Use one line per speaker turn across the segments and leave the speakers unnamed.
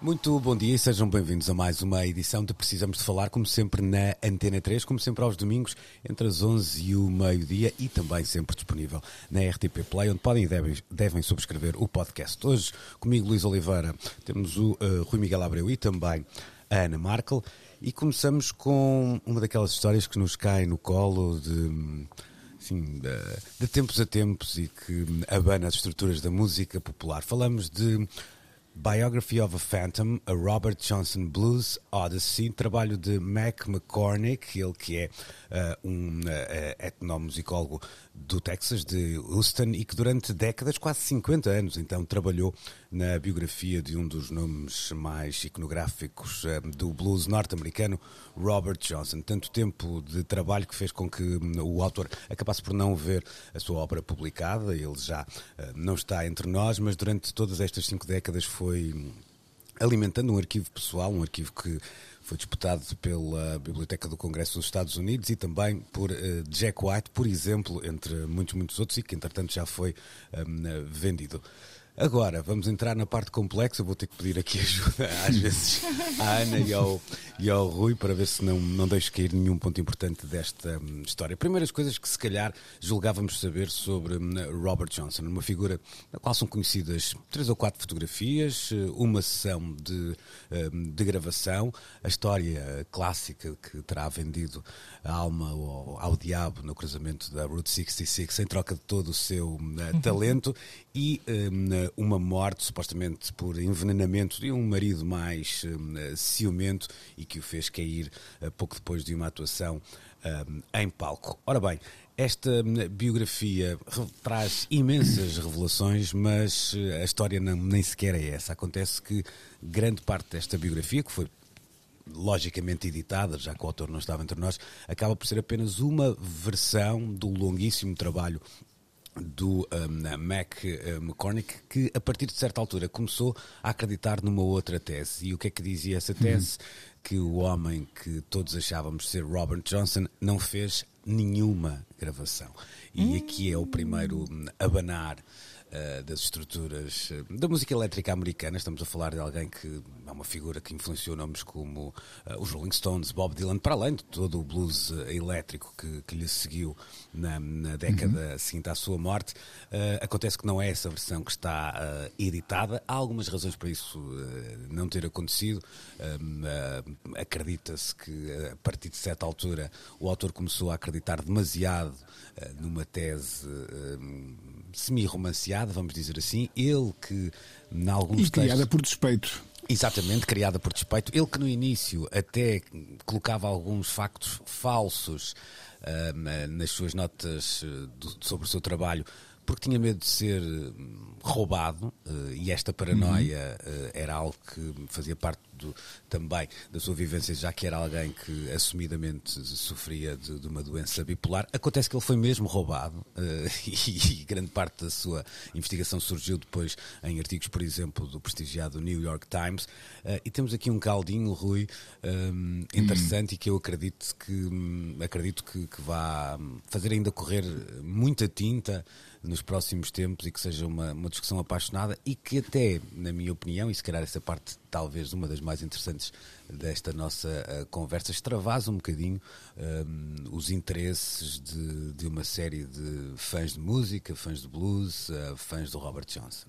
Muito bom dia e sejam bem-vindos a mais uma edição de Precisamos de Falar, como sempre na Antena 3, como sempre aos domingos, entre as 11 e o meio-dia e também sempre disponível na RTP Play, onde podem e devem, devem subscrever o podcast. Hoje, comigo Luís Oliveira, temos o uh, Rui Miguel Abreu e também a Ana Markel e começamos com uma daquelas histórias que nos cai no colo de assim, de, de, tempos a tempos e que abana as estruturas da música popular. Falamos de Biography of a Phantom, a Robert Johnson Blues Odyssey, trabalho de Mac McCormick, ele que é uh, um uh, etnomusicólogo do Texas, de Houston, e que durante décadas, quase 50 anos, então, trabalhou na biografia de um dos nomes mais iconográficos uh, do blues norte-americano, Robert Johnson. Tanto tempo de trabalho que fez com que um, o autor acabasse por não ver a sua obra publicada, ele já não está entre nós, mas durante todas estas cinco décadas foi alimentando um arquivo pessoal, um arquivo que foi disputado pela Biblioteca do Congresso dos Estados Unidos e também por uh, Jack White, por exemplo, entre muitos, muitos outros, e que entretanto já foi um, vendido. Agora, vamos entrar na parte complexa. Vou ter que pedir aqui ajuda, às vezes, à Ana e ao, e ao Rui, para ver se não, não deixo cair nenhum ponto importante desta um, história. Primeiras coisas que, se calhar, julgávamos saber sobre um, Robert Johnson, uma figura da qual são conhecidas três ou quatro fotografias, uma sessão de, um, de gravação, a história clássica que terá vendido a alma ao, ao diabo no cruzamento da Route 66 em troca de todo o seu uh, talento e um, uma morte supostamente por envenenamento de um marido mais um, ciumento e que o fez cair uh, pouco depois de uma atuação um, em palco. Ora bem, esta biografia traz imensas revelações, mas a história não, nem sequer é essa. Acontece que grande parte desta biografia, que foi logicamente editada, já que o autor não estava entre nós, acaba por ser apenas uma versão do longuíssimo trabalho do um, Mac McCormick, que a partir de certa altura começou a acreditar numa outra tese. E o que é que dizia essa tese? Uhum. Que o homem que todos achávamos ser Robert Johnson não fez nenhuma gravação. E uhum. aqui é o primeiro abanar uh, das estruturas uh, da música elétrica americana. Estamos a falar de alguém que é uma figura que influenciou nomes como uh, os Rolling Stones, Bob Dylan, para além de todo o blues elétrico que, que lhe seguiu na, na década uhum. seguinte à sua morte. acontece que não é essa versão que está editada. Há algumas razões para isso não ter acontecido. Acredita-se que a partir de certa altura o autor começou a acreditar demasiado numa tese semi-romanceada, vamos dizer assim. Ele que, em alguns
E criada textos, por despeito.
Exatamente, criada por despeito. Ele que no início até colocava alguns factos falsos uh, nas suas notas uh, do, sobre o seu trabalho, porque tinha medo de ser roubado uh, e esta paranoia uhum. era algo que fazia parte do, também da sua vivência, já que era alguém que assumidamente sofria de, de uma doença bipolar. Acontece que ele foi mesmo roubado uh, e, e, grande parte da sua investigação surgiu depois em artigos, por exemplo, do prestigiado New York Times. Uh, e temos aqui um caldinho, Rui, um, interessante hum. e que eu acredito que, um, acredito que, que vá fazer ainda correr muita tinta nos próximos tempos e que seja uma, uma discussão apaixonada e que até, na minha opinião, e se calhar essa parte talvez uma das mais interessantes desta nossa uh, conversa, extravasa um bocadinho um, os interesses de, de, uma série de fãs de música, fãs de blues, uh, fãs do Robert Johnson.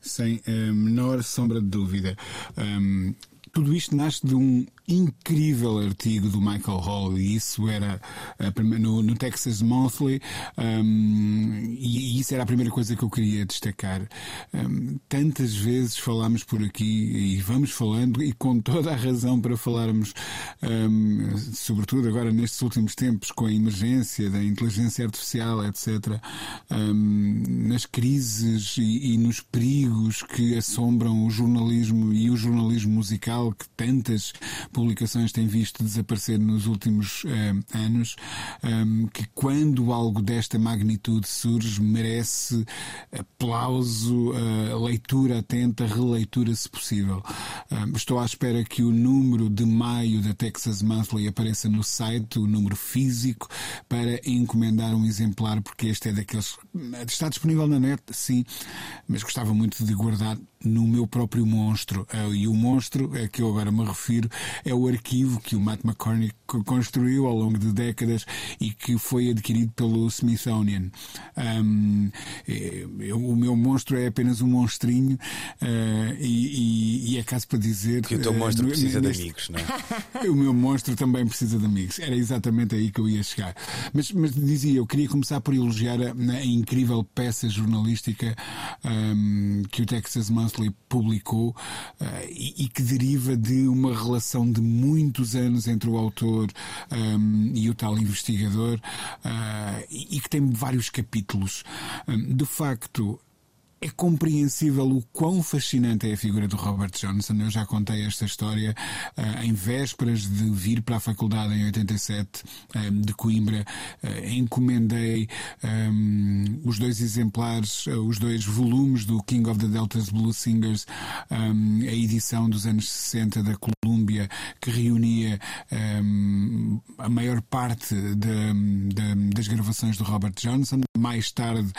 Sem a menor sombra de dúvida. Um, tudo isto nasce de um incrível artigo do Michael Hall, e isso era uh, no, no, Texas Monthly, um, e, e isso era a primeira coisa que eu queria destacar. Um, tantas vezes falámos por aqui e vamos falando, e com toda a razão para falarmos, um, sobretudo agora nestes últimos tempos, com a emergência da inteligência artificial, etc., nas crises e, e nos perigos que assombram o jornalismo e o jornalismo musical, que tantas publicações têm visto desaparecer nos últimos anos, que quando algo desta magnitude surge, merece aplauso, leitura atenta, releitura se possível. Estou à espera que o número de maio da Texas Monthly apareça no site, o número físico, para encomendar um exemplar, porque este é daqueles. Está disponível na net, sim, mas gostava muito de guardar no meu próprio monstro. E o monstro a que eu agora me refiro é o arquivo que o Matt McCormick construiu ao longo de décadas e que foi adquirido pelo Smithsonian. Um, o meu monstro é apenas um monstrinho uh, e, e, é caso para dizer
que o teu monstro uh, precisa neste... de amigos, não
é? o meu monstro também precisa de amigos. Era exatamente aí que eu ia chegar. Mas, mas dizia, eu queria começar por elogiar a, a incrível peça jornalística um, que o Texas Monthly publicou uh, e, que deriva de uma relação de muitos anos entre o autor um, e o tal investigador uh, e, que tem vários capítulos. Um, de facto, é compreensível o quão fascinante é a figura do Robert Johnson. Eu já contei esta história uh, em vésperas de vir para a faculdade em 87 um, eh, de Coimbra. Uh, encomendei um, os dois exemplares, uh, os dois volumes do King of the Delta's Blues Singers, um, a edição dos anos 60 da Columbia, que reunia a maior parte de, de, das gravações do Robert Johnson. Mais tarde,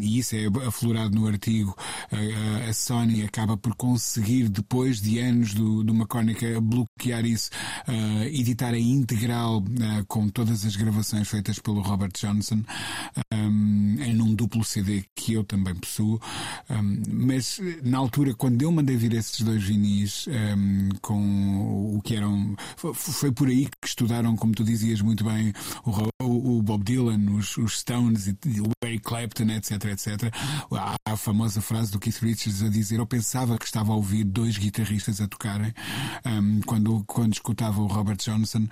e isso é aflorado no artigo, a, a Sony acaba por conseguir, depois de anos do, do McCormick bloquear isso, uh, editar a integral uh, com todas as gravações feitas pelo Robert Johnson um, em um duplo CD que eu também possuo. Um, mas na altura, quando eu mandei vir esses dois vinis um, com o que eram. Foi, por aí que estudaram, como tu dizias muito bem, o, o Bob Dylan, os, os Stones, o Eric Clapton, etc, etc. Há a famosa frase do Keith Richards a dizer: Eu pensava que estava a ouvir dois guitarristas a tocarem um, quando, quando escutava o Robert Johnson.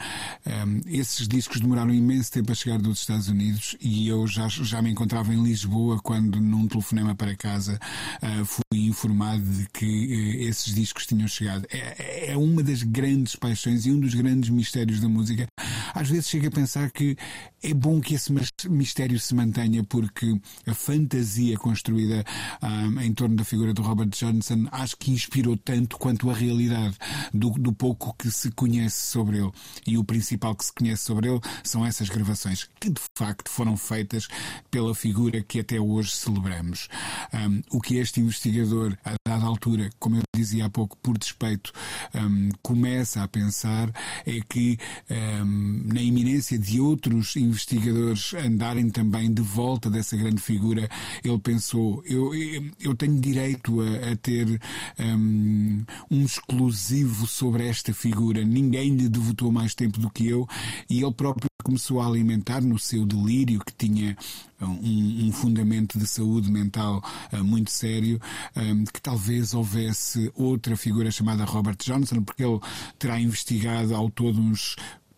Esses discos demoraram imenso tempo a chegar dos Estados Unidos e eu já, já me encontrava em Lisboa quando, num telefonema para casa, uh, fui informado de que uh, esses discos tinham chegado. É, é uma das grandes paixões e um dos grandes mistérios da música. Às vezes chego a pensar que é bom que esse mistério se mantenha porque a fantasia construída um, em torno da figura do Robert Johnson acho que inspirou tanto quanto a realidade do, do pouco que se conhece sobre ele. E o principal que se conhece sobre ele são essas gravações que de facto foram feitas pela figura que até hoje celebramos. Um, o que este investigador, a dada altura, como eu dizia há pouco, por despeito, um, começa a pensar é que na iminência de outros investigadores andarem também de volta dessa grande figura, ele pensou: eu, eu tenho direito a, a ter um, um, exclusivo sobre esta figura, ninguém lhe devotou mais tempo do que eu, e ele próprio começou a alimentar no seu delírio, que tinha um, um fundamento de saúde mental uh, muito sério, um, que talvez houvesse outra figura chamada Robert Johnson, porque ele terá investigado ao todo uns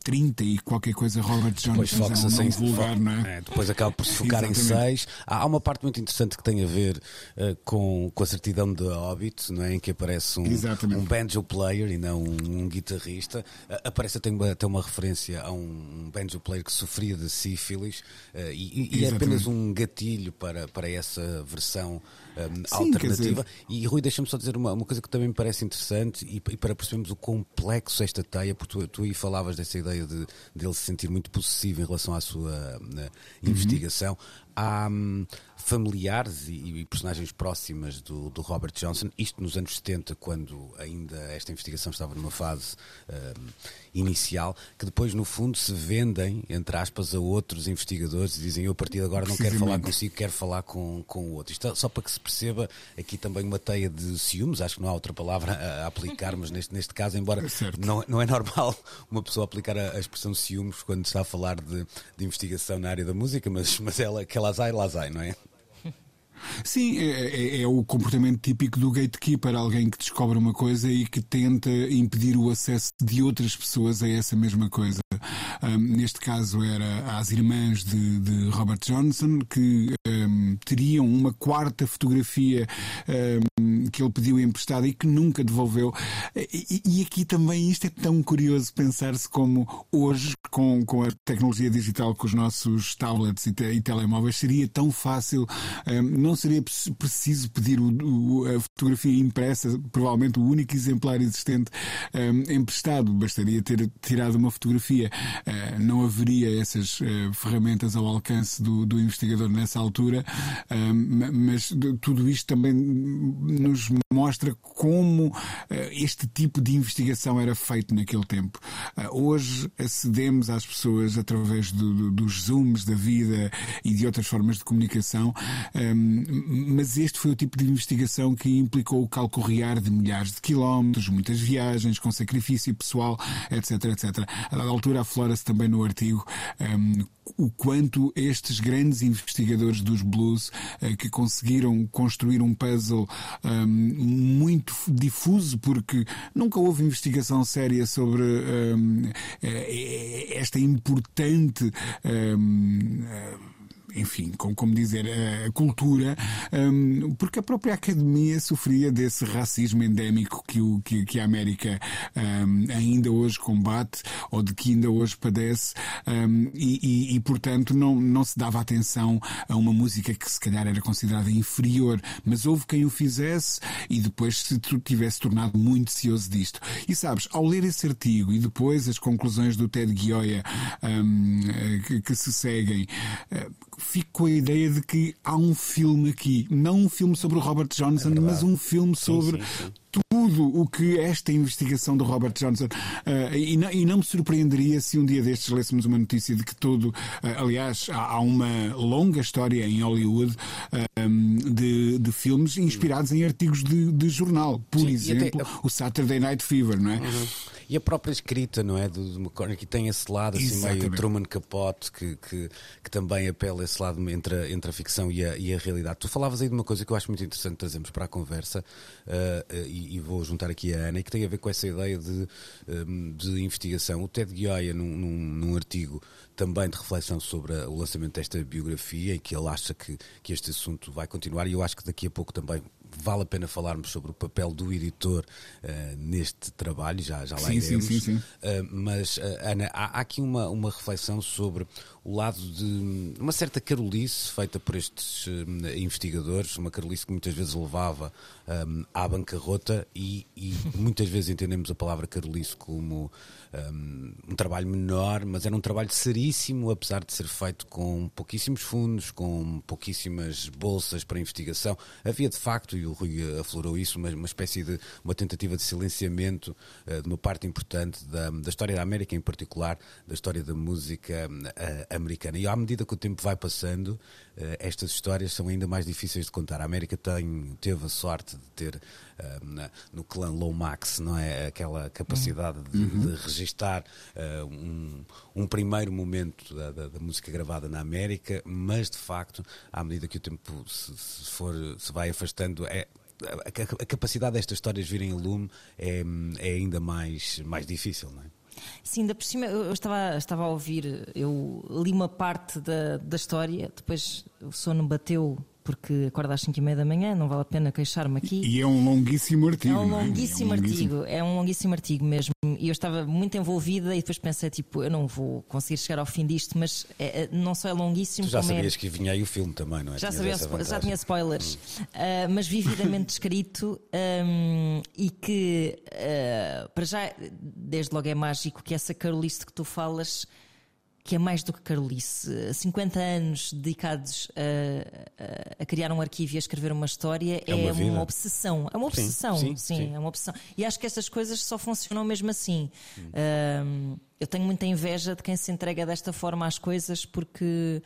30 e qualquer coisa Robert Johnson
depois
é um
vulgar, não é? é? Depois acaba por se focar em seis. Há, uma parte muito interessante que tem a ver uh, com, com a certidão de óbito, não é? Em que aparece um, um banjo player e não um, um guitarrista. Uh, aparece até uma, até uma referência a um banjo player que sofria de sífilis uh, e, e é apenas um gatilho para, para essa versão um, Sim, alternativa. E Rui, deixa-me só dizer uma, uma coisa que também me parece interessante e, e para percebermos o complexo esta teia, porque tu, tu aí falavas dessa ideia de, de ele se sentir muito possessivo em relação à sua uh, investigação. Há hum, familiares e, e, personagens próximas do, do, Robert Johnson, isto nos anos 70, quando ainda esta investigação estava numa fase hum, inicial, que depois, no fundo, se vendem, entre aspas, a outros investigadores e dizem: Eu, a partir de agora, não quero falar consigo, quero falar com, com o outro. Isto só para que se perceba aqui também uma teia de ciúmes, acho que não há outra palavra a, aplicar, mas neste, neste caso, embora é não, não é normal uma pessoa aplicar a, a expressão ciúmes quando está a falar de, de investigação na área da música, mas, mas ela, que ela lá sai, não é?
Sim, é, é, é, o comportamento típico do gatekeeper, alguém que descobre uma coisa e que tenta impedir o acesso de outras pessoas a essa mesma coisa. Um, neste caso era as irmãs de, de Robert Johnson que um, teriam uma quarta fotografia um, que ele pediu emprestada e que nunca devolveu. E, e aqui também isto é tão curioso pensar-se como hoje, com, com a tecnologia digital, com os nossos tablets e, te, e telemóveis, seria tão fácil, não seria preciso pedir o, o, a fotografia impressa, provavelmente o único exemplar existente emprestado, bastaria ter tirado uma fotografia. Uh, não haveria essas uh, ferramentas ao alcance do, do investigador nessa altura, uh, mas tudo isto também nos mostra como este tipo de investigação era feito naquele tempo. hoje acedemos às pessoas através do, do, dos zooms da vida e de outras formas de comunicação, mas este foi o tipo de investigação que implicou o calcorrear de milhares de quilómetros, muitas viagens, com sacrifício pessoal, etc, etc. A dada altura aflora-se também no artigo um, o quanto estes grandes investigadores dos blues uh, que conseguiram construir um puzzle um, muito difuso, porque nunca houve investigação séria sobre um, eh, esta importante enfim, como, como dizer, a cultura, um, porque a própria academia sofria desse racismo endémico que, o, que, que a América um, ainda hoje combate ou de que ainda hoje padece um, e, e, e, portanto, não, não se dava atenção a uma música que se calhar era considerada inferior, mas houve quem o fizesse e depois se tivesse tornado muito cioso disto. E sabes, ao ler esse artigo e depois as conclusões do Ted Gioia que, que, se seguem, fico com a ideia de que há um filme aqui, não um filme sobre o Robert Johnson, é mas um filme sobre sim, sim, sim tudo o que esta investigação do Robert Johnson uh, e, não, e, não, me surpreenderia se um dia destes lêssemos uma notícia de que todo, uh, aliás, há, há, uma longa história em Hollywood uh, de, de, filmes inspirados em artigos de, de jornal, por exemplo, até... o Saturday Night Fever, não é? Uhum.
E a própria escrita, não é? Do, do McCormick, que tem esse lado assim Exatamente. meio Truman Capote, que, que, que, também apela esse lado entre a, entre a ficção e a, e a realidade. Tu falavas aí de uma coisa que eu acho muito interessante trazermos para a conversa, uh, uh, e, e, vou juntar aqui a Ana, e que tem a ver com essa ideia de, um, de investigação. O Ted Gioia, num, num, num artigo também de reflexão sobre o lançamento desta biografia, em que ele acha que, que este assunto vai continuar, e eu acho que daqui a pouco também vale a pena falarmos sobre o papel do editor uh, neste trabalho, já, já lá sim, iremos. Sim, sim, sim. Uh, mas, uh, Ana, há, há, aqui uma, uma reflexão sobre o lado de uma certa carolice feita por estes investigadores, uma carolice que muitas vezes levava um, à bancarrota e, e muitas vezes entendemos a palavra carolice como um, trabalho menor, mas era um trabalho seríssimo, apesar de ser feito com pouquíssimos fundos, com pouquíssimas bolsas para investigação. Havia de facto, e o Rui aflorou isso, uma, uma espécie de uma tentativa de silenciamento uh, de uma parte importante da, da história da América, em particular da história da música uh, americana. E à medida que o tempo vai passando, uh, estas histórias são ainda mais difíceis de contar. A América tem, teve a sorte de ter na, no clã Lomax, não é? Aquela capacidade de, uhum. de registar uh, um, um, primeiro momento da, da, da, música gravada na América, mas de facto, à medida que o tempo se, se for, se vai afastando, é, a, a, capacidade destas histórias virem a lume é, é ainda mais, mais difícil, não é?
Sim, ainda por cima, eu estava, estava a ouvir, eu li uma parte da, da história, depois o sono bateu porque acordo às 5 e meia da manhã, não vale a pena queixar-me aqui.
E é um longuíssimo artigo.
É um longuíssimo, é? É um artigo, longuíssimo. é um longuíssimo artigo mesmo. E eu estava muito envolvida e depois pensei, tipo, eu não vou conseguir chegar ao fim disto, mas é, é não só é longuíssimo.
Tu já
é
sabias é... que vinha aí o filme também, não é?
Já, sabia, já tinha spoilers, hum. uh, mas vividamente escrito um, e que, uh, para já, desde logo é mágico que essa Carolice que tu falas que é mais do que Carolice. 50 anos dedicados a, a, a, criar um arquivo e a escrever uma história é, uma, é uma obsessão. É uma obsessão, sim, sim, sim, sim, é uma obsessão. E acho que essas coisas só funcionam mesmo assim. Hum. eu tenho muita inveja de quem se entrega desta forma às coisas porque.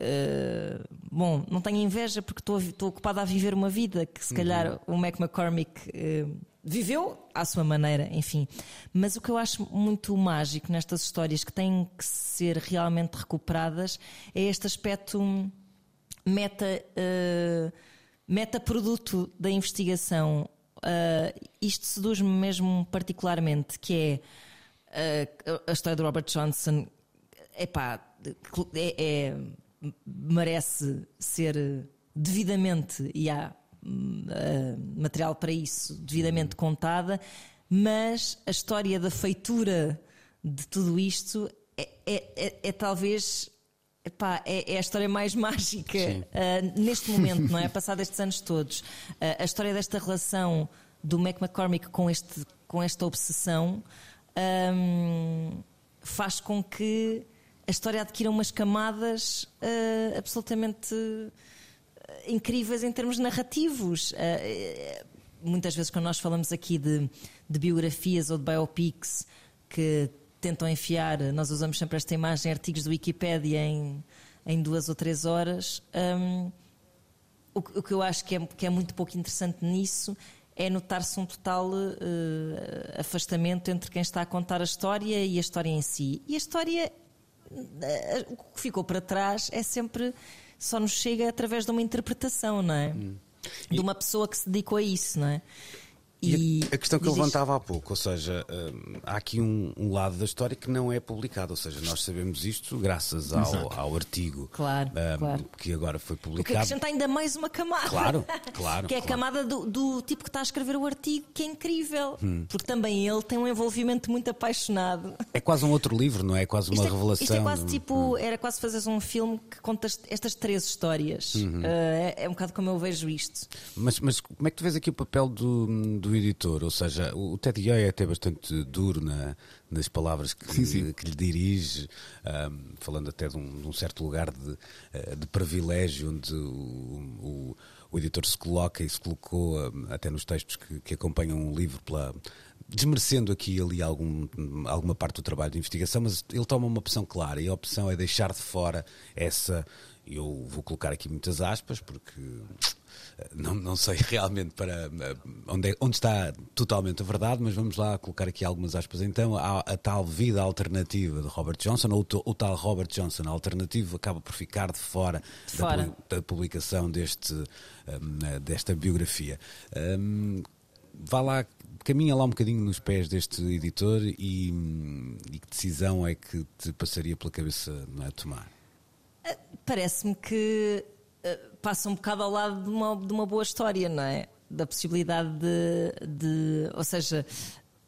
Uh, bom, não tenho inveja porque estou ocupada a viver uma vida que se uhum. calhar o Mac McCormick uh, viveu à sua maneira, enfim. Mas o que eu acho muito mágico nestas histórias que têm que ser realmente recuperadas é este aspecto meta. Uh, metaproduto da investigação, uh, isto seduz-me mesmo particularmente, que é uh, a história do Robert Johnson. Epá, é, é, merece ser devidamente, e há uh, material para isso, devidamente contada, mas a história da feitura de tudo isto é, é, é, é talvez Epá, é, é, a história mais mágica uh, neste momento, não é? Passado estes anos todos. Uh, a história desta relação do Mac McCormick com, este, com esta obsessão um, faz com que a história adquira umas camadas uh, absolutamente incríveis em termos narrativos. muitas vezes, quando nós falamos aqui de, de biografias ou de biopics que tentam enfiar, nós usamos sempre esta imagem, artigos do Wikipedia em, em duas ou três horas. Um, o, o, que eu acho que é, que é muito pouco interessante nisso é notar-se um total uh, afastamento entre quem está a contar a história e a história em si. E a história, o que ficou para trás é sempre, só nos chega através de uma interpretação, não é? Hum. De uma pessoa que se dedicou a isso, não é?
E, a, a questão que eu levantava há pouco, ou seja, hum, há aqui um, um, lado da história que não é publicado, ou seja, nós sabemos isto graças ao, ao artigo
claro, um, claro.
que agora foi publicado. O que
acrescenta ainda mais uma camada.
Claro, claro.
que é
claro.
a camada do, do, tipo que está a escrever o artigo, que é incrível, hum. porque também ele tem um envolvimento muito apaixonado.
É quase um outro livro, não é? É quase uma
isto
é, revelação. Isto
é quase tipo, hum. era quase fazeres um filme que conta estas três histórias. Uhum. Uh, é, é, um bocado como eu vejo isto.
Mas, mas como é que tu vês aqui o papel do, do editor? Ou seja, o Ted Yoy é até bastante duro na, nas palavras que, sim, sim. que lhe dirige, um, falando até de um, de um, certo lugar de, eh, de privilégio, onde o, o, o, editor se coloca e se colocou um, até nos textos que, que acompanham o livro pela desmerecendo aqui e ali algum, alguma parte do trabalho de investigação, mas ele toma uma opção clara e a opção é deixar de fora essa. Eu vou colocar aqui muitas aspas, porque não, não sei realmente para onde, é, onde está totalmente a verdade, mas vamos lá colocar aqui algumas aspas. Então, a, a tal vida alternativa de Robert Johnson, ou o tal Robert Johnson alternativo, acaba por ficar de fora,
de fora.
Da, da, publicação deste, um, desta biografia. Um, vá lá, caminha lá um bocadinho nos pés deste editor e, e que decisão é que te passaria pela cabeça a tomar?
Parece-me que passa um bocado ao lado de uma, de uma boa história, não é? Da possibilidade de. de ou seja,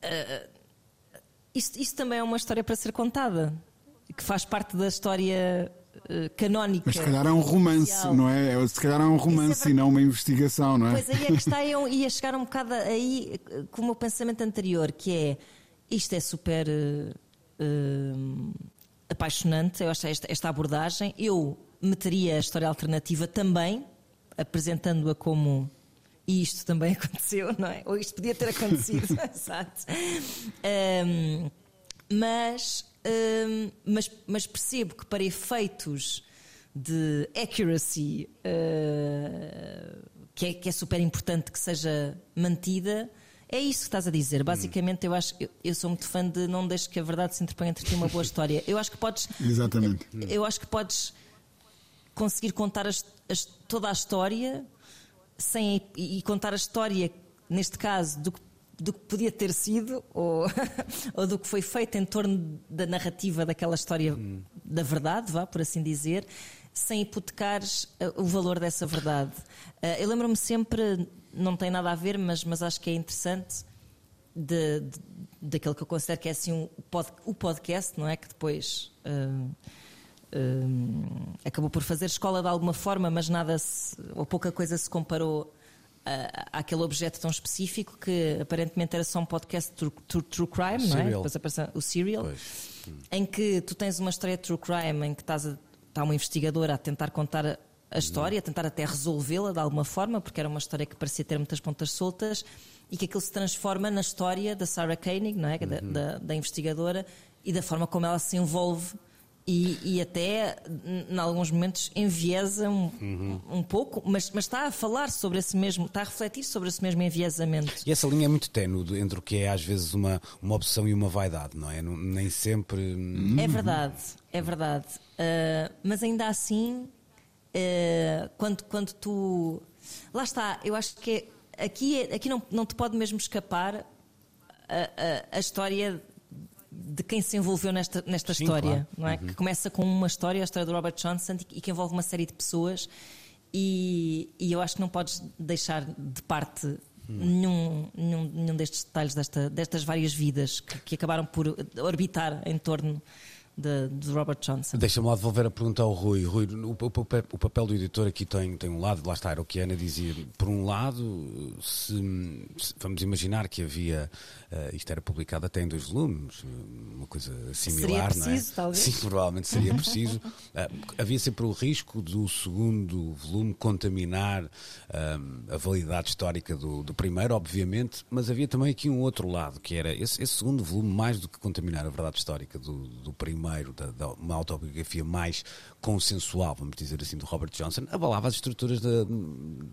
uh, isso, isso também é uma história para ser contada, que faz parte da história uh, canónica.
Mas se calhar é um romance, social. não é? Se calhar é um romance é e não uma investigação, não é?
Pois aí é que está, eu ia chegar um bocado aí com o meu pensamento anterior, que é isto é super. Uh, apaixonante, eu acho esta, esta abordagem. Eu meteria a história alternativa também, apresentando-a como isto também aconteceu, não é? Ou isto podia ter acontecido, exato. Um, mas, um, mas, mas percebo que para efeitos de accuracy, uh, que, é, que é super importante que seja mantida, é isso que estás a dizer. Basicamente, eu acho eu, eu sou muito fã de não deixes que a verdade se interponha entre ti uma boa história. Eu acho que podes.
Exatamente.
Eu acho que podes conseguir contar as, as, toda a história sem, e, contar a história, neste caso, do que, do que podia ter sido ou, ou do que foi feito em torno da narrativa daquela história hum. da verdade, vá, por assim dizer, sem hipotecares eh, o valor dessa verdade. Uh, eu lembro-me sempre, não tem nada a ver, mas, mas acho que é interessante. De, de, que eu considero que é assim o, pod, o podcast, não é? Que depois uh, uh, acabou por fazer escola de alguma forma, mas nada se, ou pouca coisa se comparou a, àquele objeto tão específico que aparentemente era só um podcast true, true, true crime, o não é? Depois aparece o Serial, em que tu tens uma história de true crime em que estás a, está uma investigadora a tentar contar a, a história, a tentar até resolvê-la de alguma forma, porque era uma história que parecia ter muitas pontas soltas e que aquilo se transforma na história da Sarah Koenig, não é? Uhum. Da, da, da, investigadora e da forma como ela se envolve e, e até, em alguns momentos, enviesa um, uhum. um pouco, mas, mas está a falar sobre esse mesmo, está a refletir sobre esse mesmo enviesamento.
E essa linha é muito ténue entre o que é às vezes uma, uma opção e uma vaidade, não é? Nem sempre.
É verdade, é verdade. Uh, mas ainda assim. uh, quando, quando tu. Lá está, eu acho que é, aqui, é, aqui não, não te pode mesmo escapar a, a, a história de quem se envolveu nesta, nesta Sim, história, claro. não é? Uhum. Que começa com uma história, a história do Robert Johnson, e que envolve uma série de pessoas, e, e eu acho que não podes deixar de parte hum. nenhum, nenhum, nenhum destes detalhes desta, destas várias vidas que, que acabaram por orbitar em torno de, de Robert Johnson.
Deixa-me lá devolver a pergunta ao Rui. Rui, o, o, o, papel do editor aqui tem, tem um lado, lá está, era o que a Ana dizia. Por um lado, se, se vamos imaginar que havia, uh, isto era publicado até em dois volumes, uma coisa similar,
seria preciso,
não é?
Talvez.
Sim, provavelmente seria preciso. Uh, havia sempre o risco do segundo volume contaminar uh, a validade histórica do, do, primeiro, obviamente, mas havia também aqui um outro lado, que era esse, esse segundo volume, mais do que contaminar a verdade histórica do, do primeiro primeiro, da, da, uma autobiografia mais consensual, vamos dizer assim, do Robert Johnson, abalava as estruturas da,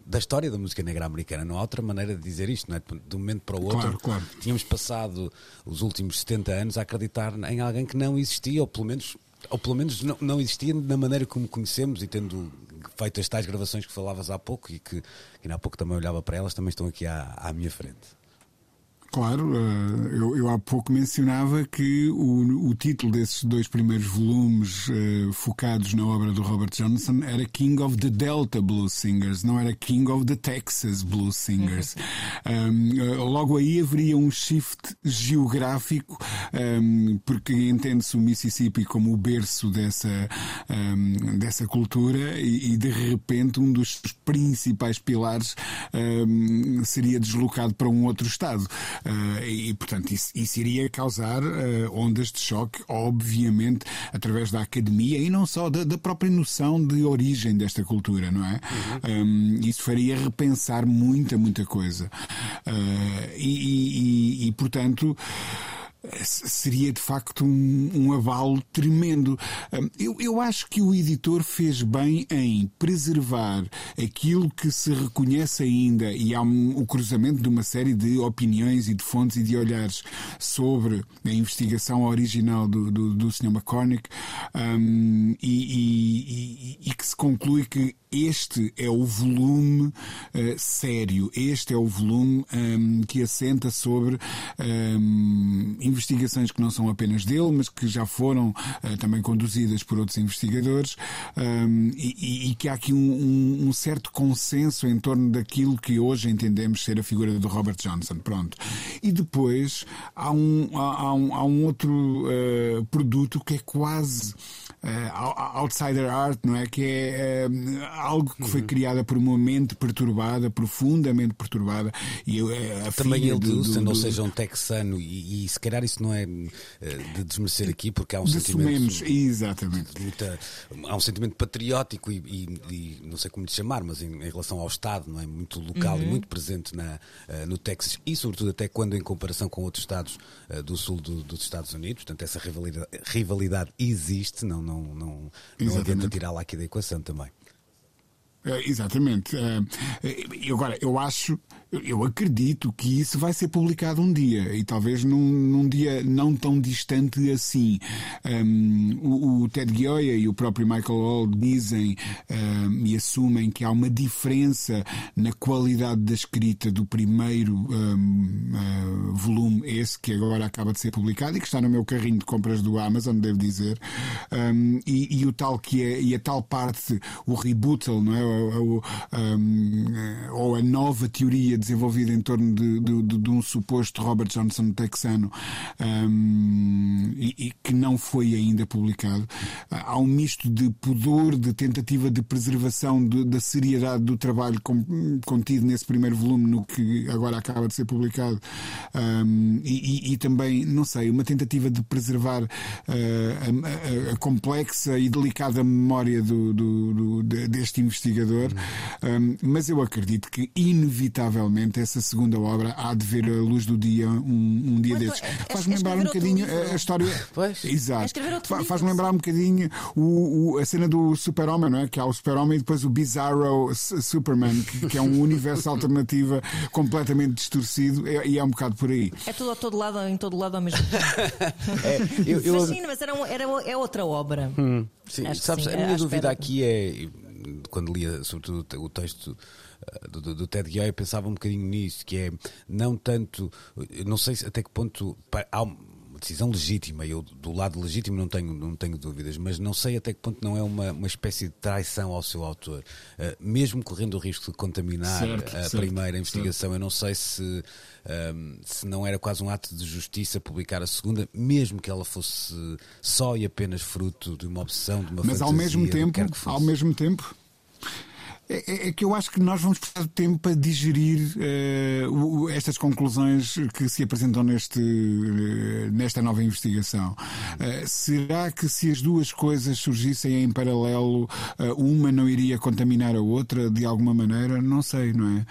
da história da música negra americana. Não há outra maneira de dizer isto, não é? De um momento para o outro,
claro, claro.
tínhamos passado os últimos 70 anos a acreditar em alguém que não existia, ou pelo menos, ou pelo menos não, não existia na maneira como conhecemos e tendo feito as tais gravações que falavas há pouco e que, que há pouco também olhava para elas, também estão aqui à, à minha frente.
Claro, eh, eu, eu, há pouco mencionava que o, o, título desses dois primeiros volumes uh, focados na obra do Robert Johnson era King of the Delta Blues Singers, não era King of the Texas Blues Singers. um, uh, logo aí haveria um shift geográfico, um, porque entende-se o Mississippi como o berço dessa, um, dessa cultura e, e, de repente um dos principais pilares seria deslocado para um outro estado. Uh, e, portanto, isso, isso iria causar uh, ondas de choque, obviamente, através da academia e não só da, da própria noção de origem desta cultura, não é? Uhum. Um, isso faria repensar muita, muita coisa. E, e, e, portanto seria de facto um, um avalo tremendo. Eu, eu acho que o editor fez bem em preservar aquilo que se reconhece ainda, e há um, o cruzamento de uma série de opiniões e de fontes e de olhares sobre a investigação original do, do, do Sr. McCormick, um, e, e, e, e que se conclui que este é o volume uh, sério, este é o volume um, que assenta sobre um, investigações que não são apenas dele, mas que já foram uh, também conduzidas por outros investigadores um, e, e, que há aqui um, um, certo consenso em torno daquilo que hoje entendemos ser a figura do Robert Johnson. Pronto. E depois há um, há, um, há um outro uh, produto que é quase outsider art, não é? Que é algo que foi uhum. criada por uma mente perturbada, profundamente perturbada. E
a Também ele do, do, do, ou seja, um texano, e, e, se calhar isso não é eh, de desmerecer aqui, porque há um
sentimento.
exatamente. Muita, há um sentimento patriótico e, e, e, não sei como lhe chamar, mas em, em, relação ao Estado, não é? Muito local uhum. e muito presente na, uh, no Texas e, sobretudo, até quando em comparação com outros Estados uh, do sul do, dos Estados Unidos. Portanto, essa rivalidade, rivalidade existe, não, não, não, não adianta tirá-la aqui da equação também.
É, exatamente. E agora, eu acho eu acredito que isso vai ser publicado um dia e talvez num, num dia não tão distante assim. Um, o, o, Ted Gioia e o próprio Michael Hall dizem um, e assumem que há uma diferença na qualidade da escrita do primeiro um, uh, volume, esse que agora acaba de ser publicado e que está no meu carrinho de compras do Amazon, devo dizer, e, e, o tal que é, e a tal parte, o rebuttal, não é? Ou a nova teoria desenvolvido em torno de, de, de um suposto Robert Johnson texano um, e, e, que não foi ainda publicado. Há um misto de pudor, de tentativa de preservação de, da seriedade do trabalho contido nesse primeiro volume, no que agora acaba de ser publicado, um, e, e, e, também, não sei, uma tentativa de preservar uh, a, a, a, complexa e delicada memória do, do, do deste investigador. Um, mas eu acredito que, inevitavelmente, provavelmente essa segunda obra há de ver a luz do dia um, um dia desses. É, é Faz-me lembrar um bocadinho a, história.
Pois.
Exato. É Faz-me lembrar um bocadinho o, o, a cena do Super-Homem, não é? Que há o Super-Homem e depois o Bizarro Superman, que, que é um universo alternativo completamente distorcido e é um bocado por aí.
É tudo a todo lado, em todo lado ao mesmo tempo. é, eu, eu... Fascina, mas era, um, era, é outra obra.
Hum, sim, sabes, a minha dúvida aqui é quando lia sobretudo o texto do, do, do Ted Gioia, pensava um bocadinho nisso, que é não tanto, não sei até que ponto há uma decisão legítima, eu do lado legítimo não tenho, não tenho dúvidas, mas não sei até que ponto não é uma, uma espécie de traição ao seu autor, uh, mesmo correndo o risco de contaminar certo, a certo, primeira investigação, certo. eu não sei se um, se não era quase um ato de justiça publicar a segunda, mesmo que ela fosse só e apenas fruto de uma obsessão, de uma
Mas
fantasia,
ao mesmo tempo, ao mesmo tempo, é, é, é, que eu acho que nós vamos precisar de tempo para digerir uh, estas conclusões que se apresentam neste, uh, nesta nova investigação. Uh, será que se as duas coisas surgissem em paralelo, uma não iria contaminar a outra de alguma maneira? Não sei, não é?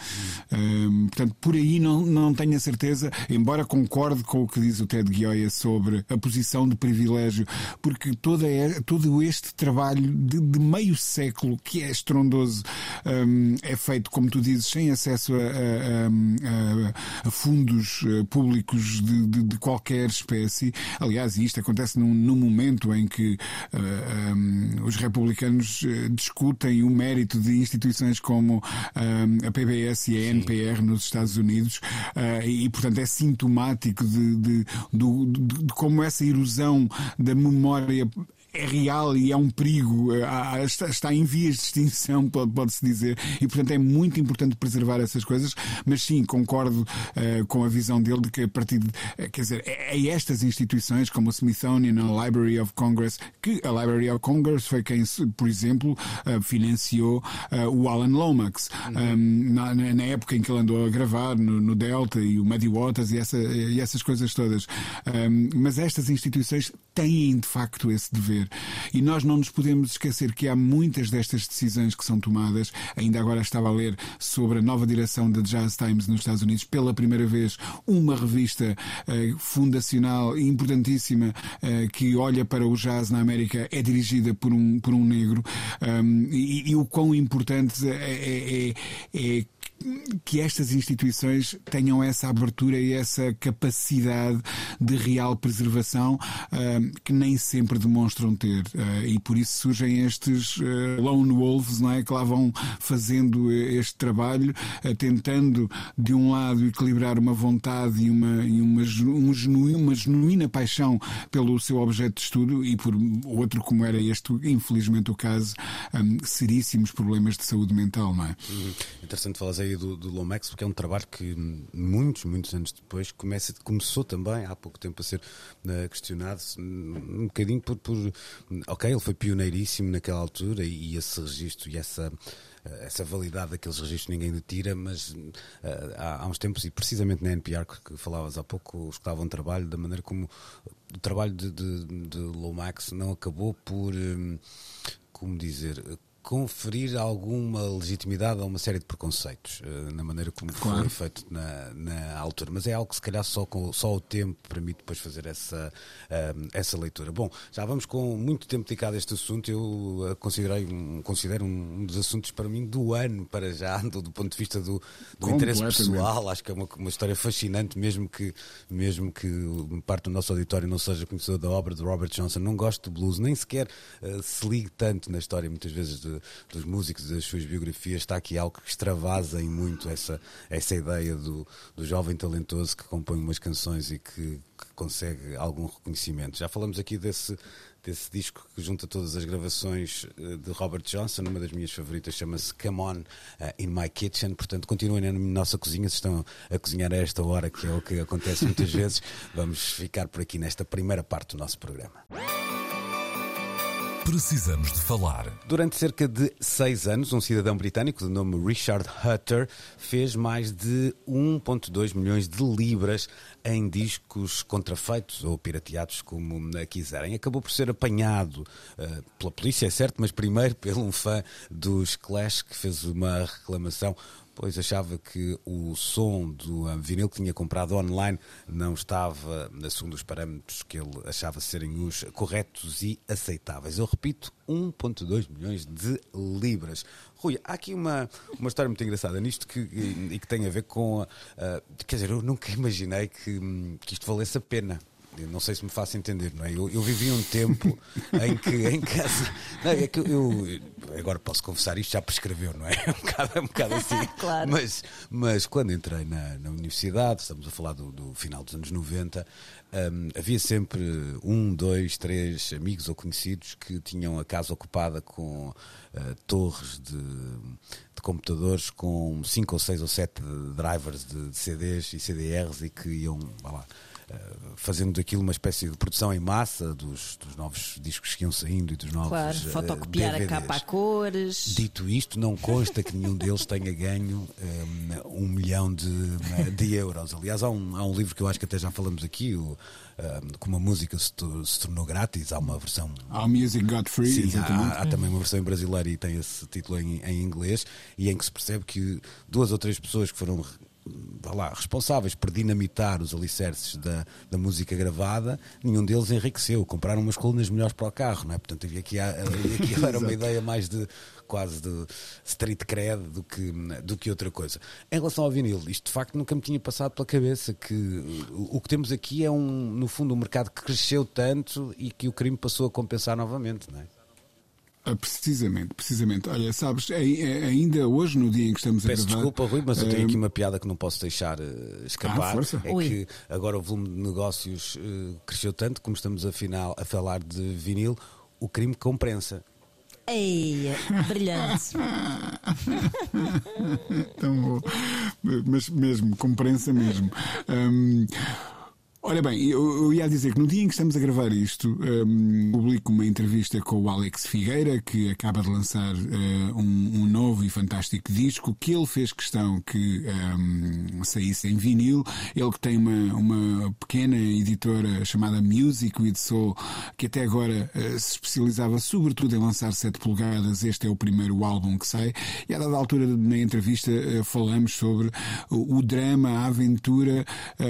portanto, por aí não, não tenho a certeza, embora concorde com o que diz o Ted Gioia sobre a posição de privilégio, porque toda, todo este trabalho de, de meio século que é estrondoso um, é feito, como tu dizes, sem acesso a, a, a, a fundos eh, públicos de, de, de, qualquer espécie. Aliás, isto acontece num, num momento em que uh, um, os republicanos eh, discutem o mérito de instituições como a PBS e a NPR nos Estados Unidos uh, e, portanto, é sintomático de, de, de como essa erosão da memória é real e é um perigo, eh, está em vias de extinção, pode-se dizer, e portanto é muito importante preservar essas coisas, mas sim, concordo uh, com a visão dele de que a partir de, uh, quer dizer, é, é, estas instituições como o Smithsonian, a Library of Congress, que a Library of Congress foi quem, por exemplo, uh, financiou o Alan Lomax, uhum. um, na, na, época em que ele andou a gravar no, no Delta e o Muddy Waters e, essa, e essas coisas todas. Um, mas estas instituições têm de facto esse dever fazer. E nós não nos podemos esquecer que há muitas destas decisões que são tomadas. Ainda agora estava a ler sobre a nova direção da Jazz Times nos Estados Unidos. Pela primeira vez, uma revista uh, fundacional importantíssima uh, que olha para o jazz na América é dirigida por um, por um negro. Um, e, e, o quão importante é, é, é, é que estas instituições tenham essa abertura e essa capacidade de real preservação uh, que nem sempre demonstram ter. Uh, e por isso surgem estes uh, lone wolves não é? que lá vão fazendo este trabalho, tentando, de um lado, equilibrar uma vontade e uma, e uma, um genuína, uma genuína paixão pelo seu objeto de estudo, e por outro, como era este, infelizmente, o caso, um, seríssimos problemas de saúde mental. Não é?
Uhum. Interessante falar aí do, do Lomex, porque é um trabalho que muitos, muitos anos depois começa, começou também há pouco tempo a ser uh, questionado, um bocadinho por, por, Ok, ele foi pioneiríssimo naquela altura e, e esse registro e essa eh, essa validade daqueles registros ninguém tira, mas uh, há, há, uns tempos, e precisamente na NPR que, que falavas há pouco, escutava um trabalho da maneira como o trabalho de, de, de Lomax não acabou por, um, como dizer, conferir alguma legitimidade a uma série de preconceitos uh, na maneira como claro. foi feito na, na altura. Mas é algo que se calhar só, com, só o tempo permite depois fazer essa, uh, essa leitura. Bom, já vamos com muito tempo dedicado a este assunto. Eu uh, considerei um, considero um, dos assuntos para mim do ano para já, do, do ponto de vista do, do interesse pessoal. Acho que é uma, uma história fascinante, mesmo que, mesmo que parte do nosso auditório não seja conhecedor da obra de Robert Johnson. Não gosto de blues, nem sequer se ligue tanto na história, muitas vezes, de dos músicos, das suas biografias, está aqui algo que extravasa em muito essa, essa ideia do, do jovem talentoso que compõe umas canções e que, que consegue algum reconhecimento. Já falamos aqui desse, desse disco que junta todas as gravações eh, de Robert Johnson, uma das minhas favoritas chama-se Come On uh, in My Kitchen. Portanto, continuem na nossa cozinha, se estão a cozinhar a esta hora, que é o que acontece muitas vezes. Vamos ficar por aqui nesta primeira parte do nosso programa.
Precisamos de falar.
Durante cerca de seis anos, um cidadão britânico de nome Richard Hutter fez mais de 1,2 milhões de libras em discos contrafeitos ou pirateados, como quiserem. Acabou por ser apanhado uh, pela polícia, é certo, mas primeiro pelo um fã dos Clash que fez uma reclamação pois achava que o som do vinil que tinha comprado online não estava, segundo os parâmetros que ele achava serem os corretos e aceitáveis. Eu repito, 1,2 milhões de libras. Rui, há aqui uma, uma história muito engraçada nisto que, e, que tem a ver com. Uh, quer dizer, eu nunca imaginei que, que isto valesse a pena não sei se me faço entender, não é? Eu, eu vivi um tempo em que em casa. Não, é que eu, eu, agora posso confessar isto, já prescreveu, não é? É um bocado, é um bocado assim.
Claro.
Mas, mas quando entrei na, na universidade, estamos a falar do, do final dos anos 90, hum, havia sempre um, dois, três amigos ou conhecidos que tinham a casa ocupada com eh, torres de, de computadores com cinco ou seis ou sete drivers de, de CDs e CDRs e que iam, vá lá, fazendo daquilo uma espécie de produção em massa dos, dos novos discos que iam saindo e dos novos
Claro,
eh,
fotocopiar a
DVDs.
capa a cores.
Dito isto, não consta que nenhum deles tenha ganho um, um milhão de, de euros. Aliás, há um, há um livro que eu acho que até já falamos aqui, o, um, como a música se, se tornou grátis, há uma versão
Our Music Got Free,
Sim,
exatamente.
há, há também uma versão em brasileiro e tem esse título em, em inglês e em que se percebe que duas ou três pessoas que foram lá, responsáveis por dinamitar os alicerces da, da música gravada, nenhum deles enriqueceu. Compraram umas colunas melhores para o carro, não é? Portanto, havia aqui, aquilo era uma ideia mais de quase de street cred do que, do que outra coisa. Em relação ao vinil, isto de facto nunca me tinha passado pela cabeça que o, o que temos aqui é um, no fundo, um mercado que cresceu tanto e que o crime passou a compensar novamente, não é?
Ah, Precisamente, precisamente. Olha, sabes, ai- ai- ainda hoje, no dia em que estamos
Peço
a gravar.
desculpa, Rui, mas eu tenho
ah,
aqui uma piada que não posso deixar eh, escapar.
Ah, força.
é
Ui.
que agora o volume de negócios cresceu tanto, como estamos afinal a falar de vinil, o crime compensa.
Ei, brilhante.
Tão bom. Mas mesmo, com prensa mesmo. Hum, Olha bem, eu, eu ia dizer que no dia em que estamos a gravar isto, hum, publico uma entrevista com o Alex Figueira, que acaba de lançar eh, um, um novo e fantástico disco, que ele fez questão que hum, saísse em vinil. Ele que tem uma, uma pequena editora chamada Music with Soul, que até agora eh, se especializava sobretudo em lançar 7 polegadas. Este é o primeiro álbum que sai. E a dada altura, na entrevista, eh, falamos sobre o, o drama, a aventura,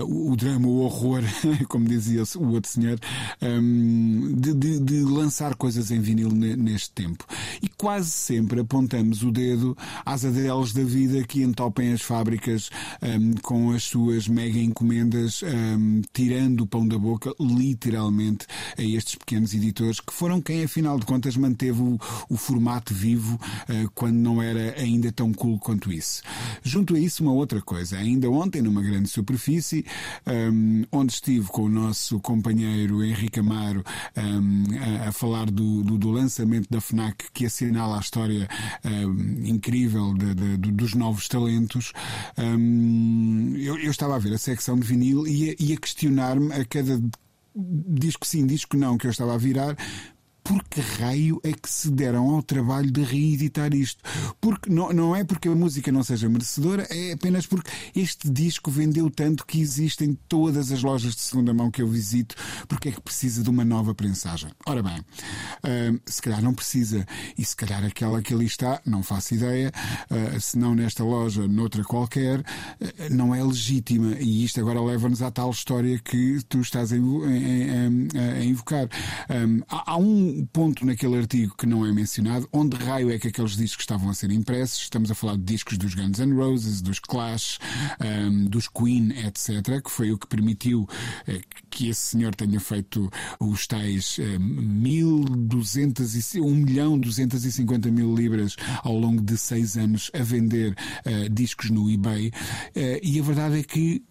o drama, o horror, como dizia o outro senhor, hum, de, de- de lançar coisas em vinil ne- neste tempo. E quase sempre apontamos o dedo às ADLs da vida que entopem as fábricas hum, com as suas mega encomendas, hum, tirando o pão da boca, literalmente, a estes pequenos editores que foram quem, afinal de contas, manteve o, o formato vivo eh, quando não era ainda tão cool quanto isso. Junto a isso, uma outra coisa. Ainda ontem, numa grande superfície, hum, onde estive com o nosso companheiro Henrique Amaro hum, a, a falar do, do- do lançamento da FNAC que assinala a história hum, incrível de- de- do- dos novos talentos, hum, eu, eu estava a ver a secção de vinil e a, a questionar-me a cada disco sim, disco não que eu estava a virar. Por que raio é que se deram ao trabalho de reeditar isto? Porque não, não é porque a música não seja merecedora, é apenas porque este disco vendeu tanto que existe em todas as lojas de segunda mão que eu visito, porque é que precisa de uma nova prensagem. Ora bem, hum, se calhar não precisa, e se calhar aquela que ali está, não faço ideia, ah, se não nesta loja, noutra qualquer, ah, não é legítima. E isto agora leva-nos à tal história que tu estás a, invo- em- em- a invocar. Hum, há, há um ponto naquele artigo que não é mencionado, onde raio é que aqueles discos estavam a ser impressos. Estamos a falar de discos dos Guns N' Roses, dos Clash, hum, dos Queen, etc., que foi o que permitiu eh, que esse senhor tenha feito os tais eh, 1.200 e 1 milhão 250 mil libras ao longo de seis anos a vender eh, discos no eBay. Eh, e a verdade é que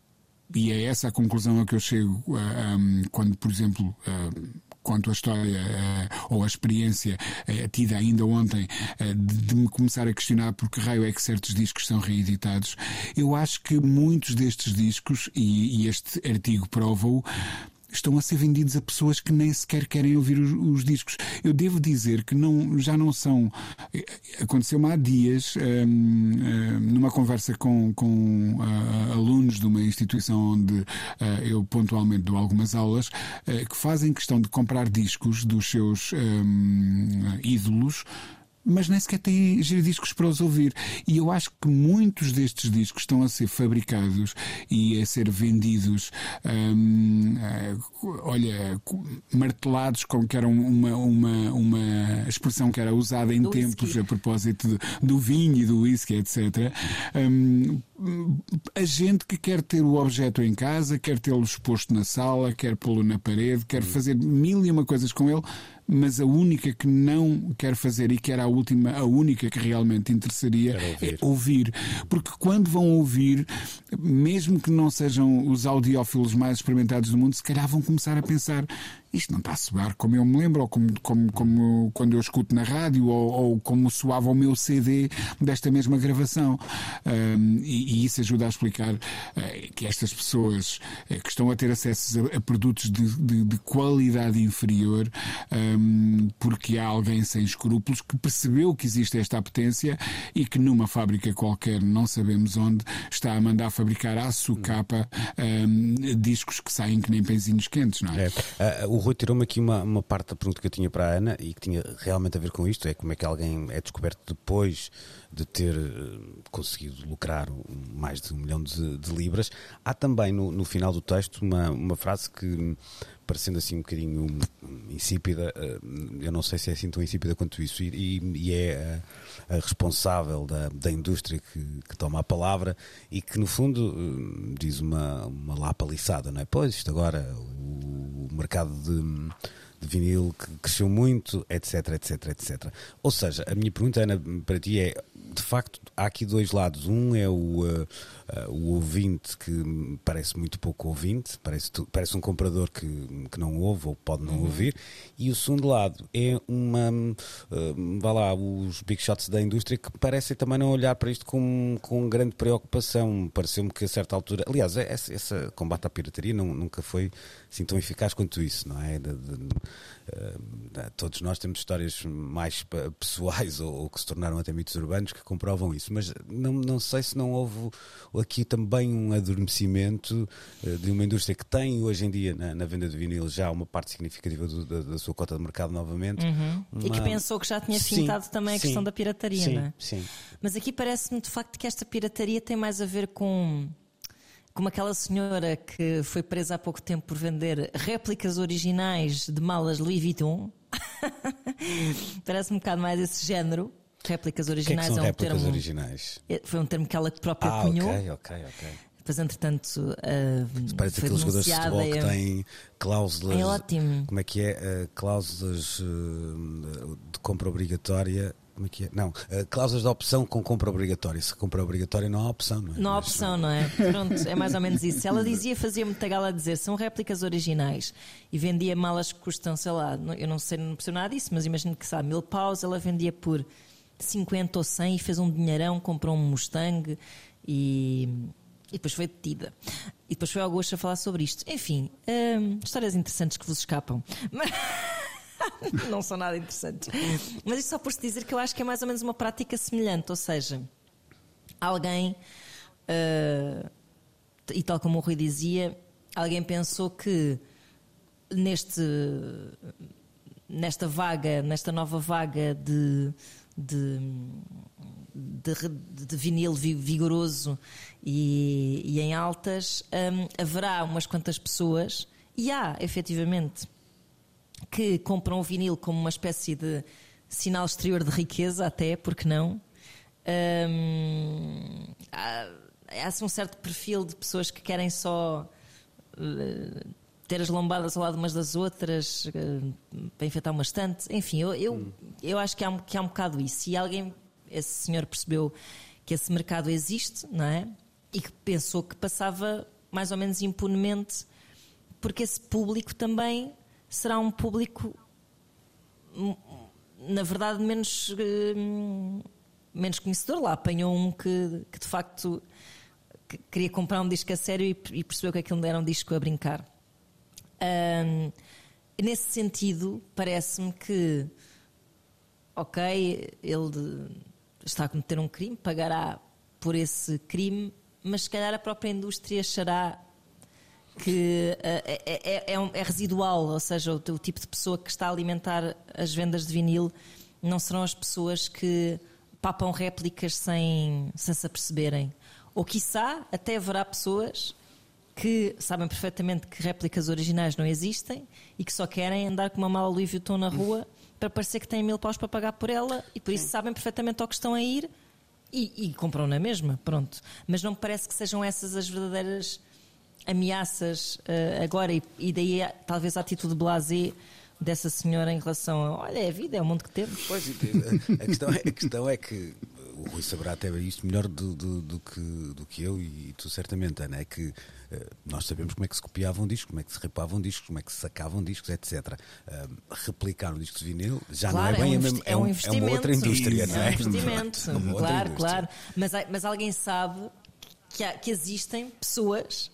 e é essa a conclusão a que eu chego ah, um, quando, por exemplo, ah, quanto à história ah, ou a experiência ah, tida ainda ontem ah, de, me começar a questionar por que raio é que certos discos são reeditados, eu acho que muitos destes discos, e este artigo prova-o, estão a ser vendidos a pessoas que nem sequer querem ouvir os, os discos. Eu devo dizer que não, já não são. Aconteceu-me há dias, hum, hum, numa conversa com, com ah, alunos de uma instituição onde ah, eu pontualmente dou algumas aulas, ah, que fazem questão de comprar discos dos seus hum, ídolos mas nem sequer têm discos para os ouvir. E eu acho que muitos destes discos estão a ser fabricados e a ser vendidos, hum, eh, olha, martelados, como que era uma, uma, uma expressão que era usada em
Do
tempos
whisky.
a propósito de- do vinho e do whisky, etc. hum, a gente que quer ter o objeto em casa, quer tê-lo exposto na sala, quer pô-lo na parede, quer fazer mil e uma coisas com ele, mas a única que não quer fazer e que era a última, a única que realmente interessaria
ouvir.
é ouvir. Porque quando vão ouvir, mesmo que não sejam os audiófilos mais experimentados do mundo, se calhar vão começar a pensar isto não está a soar como eu me lembro, ou como, como, como quando eu escuto na rádio, ou, ou como soava o meu CD desta mesma gravação. Um, e, e, isso ajuda a explicar uh, que estas pessoas uh, que estão a ter acesso a, a produtos de, de, de, qualidade inferior, um, porque há alguém sem escrúpulos que percebeu que existe esta apetência e que numa fábrica qualquer, não sabemos onde, está a mandar fabricar à sucapa um, discos que saem que nem pãezinhos quentes, não é?
é. Uh, Rui tirou-me aqui uma, uma parte da pergunta que eu tinha para a Ana e que tinha realmente a ver com isto: é como é que alguém é descoberto depois de ter conseguido lucrar mais de um milhão de, de libras. Há também no, no, final do texto uma, uma frase que, parecendo assim um bocadinho insípida, eu não sei se é assim tão insípida quanto isso, e, e é a, a, responsável da, da indústria que, que, toma a palavra e que, no fundo, diz uma, uma lapaliçada, não é? Pois, isto agora, o, o mercado de de vinil que cresceu muito, etc, etc, etc. Ou seja, a minha pergunta, Ana, para ti é, de facto, há aqui dois lados. Um é o, uh, uh, o ouvinte que parece muito pouco ouvinte, parece, parece um comprador que, que não ouve ou pode não uhum. ouvir, e o segundo lado é uma, uh, vá lá, os big shots da indústria que parecem também não olhar para isto com, com grande preocupação. Pareceu-me que a certa altura, aliás, esse, esse combate à pirataria não, nunca foi assim tão eficaz quanto isso, não é? De, de, uh, todos nós temos histórias mais pessoais ou, ou, que se tornaram até mitos urbanos que comprovam isso, mas não, não sei se não houve aqui também um adormecimento uh, de uma indústria que tem hoje em dia na, na venda de vinil já uma parte significativa do, da, da, sua cota de mercado novamente.
Uhum. Uma... E que pensou que já tinha fintado sim, também a sim, questão da pirataria,
sim,
não é?
Sim.
Mas aqui parece-me de facto que esta pirataria tem mais a ver com como aquela senhora que foi presa há pouco tempo por vender réplicas originais de malas Louis Vuitton. Parece um bocado mais esse género. Réplicas originais
que é, que
é um
réplicas
termo.
originais?
Foi um termo que ela própria
ah,
cunhou.
Ok, ok, ok.
Depois, entretanto, uh,
Parece aqueles jogadores de futebol que
é...
têm cláusulas.
É ótimo.
Como é que é? Uh, cláusulas uh, de compra obrigatória como é que é? Não, uh, cláusulas de opção com compra obrigatória. Se compra obrigatória não há opção, não é?
Não há opção, não é? Pronto, é mais ou menos isso. Ela dizia, fazia muita gala a dizer, são réplicas originais e vendia malas que custam, sei lá, eu não sei, não percebo nada disso, mas imagino que sabe, mil paus, ela vendia por 50 ou 100 e fez um dinheirão, comprou um Mustang e, e depois foi detida. E depois foi ao gosto a falar sobre isto. Enfim, hum, histórias interessantes que vos escapam. Mas... não são nada interessantes. Mas isso só por se dizer que eu acho que é mais ou menos uma prática semelhante, ou seja, alguém, uh, e tal como o Rui dizia, alguém pensou que neste, nesta vaga, nesta nova vaga de, de, de, de vinil vigoroso e, e em altas, um, haverá umas quantas pessoas, e há efetivamente que compram o vinil como uma espécie de sinal exterior de riqueza, até, porque não? Hum, há, há um certo perfil de pessoas que querem só uh, ter as lombadas ao lado umas das outras uh, para enfeitar uma estante. Enfim, eu, eu, hum. eu acho que há, que há um bocado isso. E alguém, esse senhor, percebeu que esse mercado existe, não é? E que pensou que passava mais ou menos impunemente, porque esse público também será um público, hum, na verdade, menos, hum, menos conhecedor. Lá apanhou um que, que de facto que queria comprar um disco a sério e, e percebeu que aquilo não era um disco a brincar. Um, nesse sentido, parece-me que, ok, ele está a cometer um crime, pagará por esse crime, mas se calhar a própria indústria achará que é, é, é, é, residual, ou seja, o, o, tipo de pessoa que está a alimentar as vendas de vinil não serão as pessoas que papam réplicas sem, sem se aperceberem. Ou, quiçá, até haverá pessoas que sabem perfeitamente que réplicas originais não existem e que só querem andar com uma mala Louis Vuitton na rua para parecer que têm mil paus para pagar por ela e por isso sabem perfeitamente ao que estão a ir E, e compram na mesma, pronto. Mas não me parece que sejam essas as verdadeiras ameaças uh, agora, e, e, daí talvez a atitude blasé dessa senhora em relação a olha, é a vida, é o mundo que temos.
Pois, a questão é, a questão é que o Rui saberá até isto melhor do, do, do, que, do que eu e tu certamente, Ana, é que uh, nós sabemos como é que se copiavam discos, como é que se ripavam discos, como é que se sacavam discos, etc. Uh, replicar um disco de vinil já
claro,
não é bem
é um
a mesma,
é, um, é uma
outra indústria, não é?
É um investimento, claro, indústria. claro. Mas, mas alguém sabe que, há, que existem pessoas.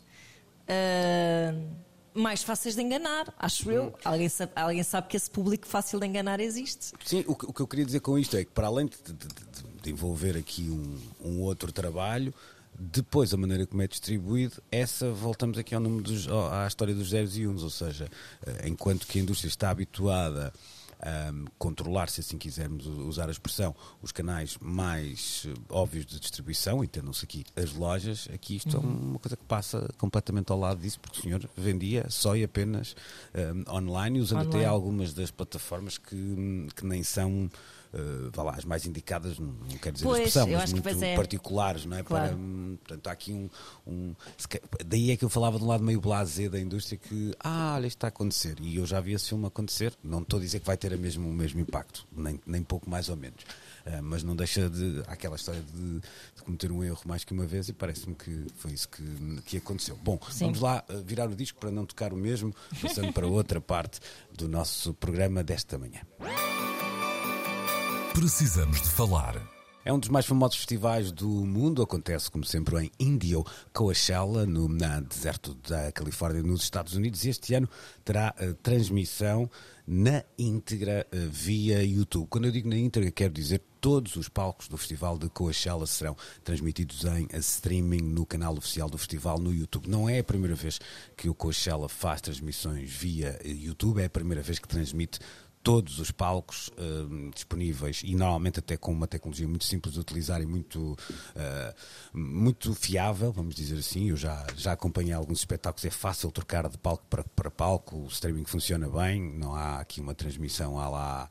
Uh, mais fáceis de enganar, acho eu. Alguém sabe, alguém sabe que esse público fácil de enganar existe.
Sim, o que, o que eu queria dizer com isto é que, para além de, de, de envolver aqui um, um, outro trabalho, depois a maneira como é distribuído, essa voltamos aqui ao número dos, à história dos zeros e uns, ou seja, eh, enquanto que a indústria está habituada um, controlar, se assim quisermos usar a expressão, os canais mais uh, óbvios de distribuição, entendam-se aqui as lojas, aqui isto uhum. é uma coisa que passa completamente ao lado disso, porque o senhor vendia só e apenas um, online, usando online. até algumas das plataformas que, que nem são uh, vá lá, as mais indicadas, não, não quero dizer pois, a expressão, mas muito é. particulares, não é? Claro. Para, hum, portanto, há aqui um, um, Daí é que eu falava de um lado meio blasé da indústria que, ah, olha, isto está a acontecer. E eu já vi esse filme acontecer. Não estou a dizer que vai ter a mesmo, o mesmo impacto, nem, nem pouco mais ou menos. Uh, mas não deixa de. aquela história de, de, cometer um erro mais que uma vez e parece-me que foi isso que, que aconteceu. Bom, Sim. vamos lá uh, virar o disco para não tocar o mesmo, passando para outra parte do nosso programa desta manhã.
Precisamos de falar.
É um dos mais famosos festivais do mundo, acontece como sempre em Indio, Coachella, no na deserto da Califórnia, nos Estados Unidos, e este ano terá uh, transmissão na íntegra uh, via YouTube. Quando eu digo na íntegra, quero dizer todos os palcos do festival de Coachella serão transmitidos em streaming no canal oficial do festival no YouTube. Não é a primeira vez que o Coachella faz transmissões via eh, YouTube, é a primeira vez que transmite todos os palcos uh, disponíveis e normalmente até com uma tecnologia muito simples de utilizar e muito, uh, muito fiável, vamos dizer assim. Eu já, já acompanhei alguns espetáculos, é fácil trocar de palco para, para palco, o streaming funciona bem, não há aqui uma transmissão há lá,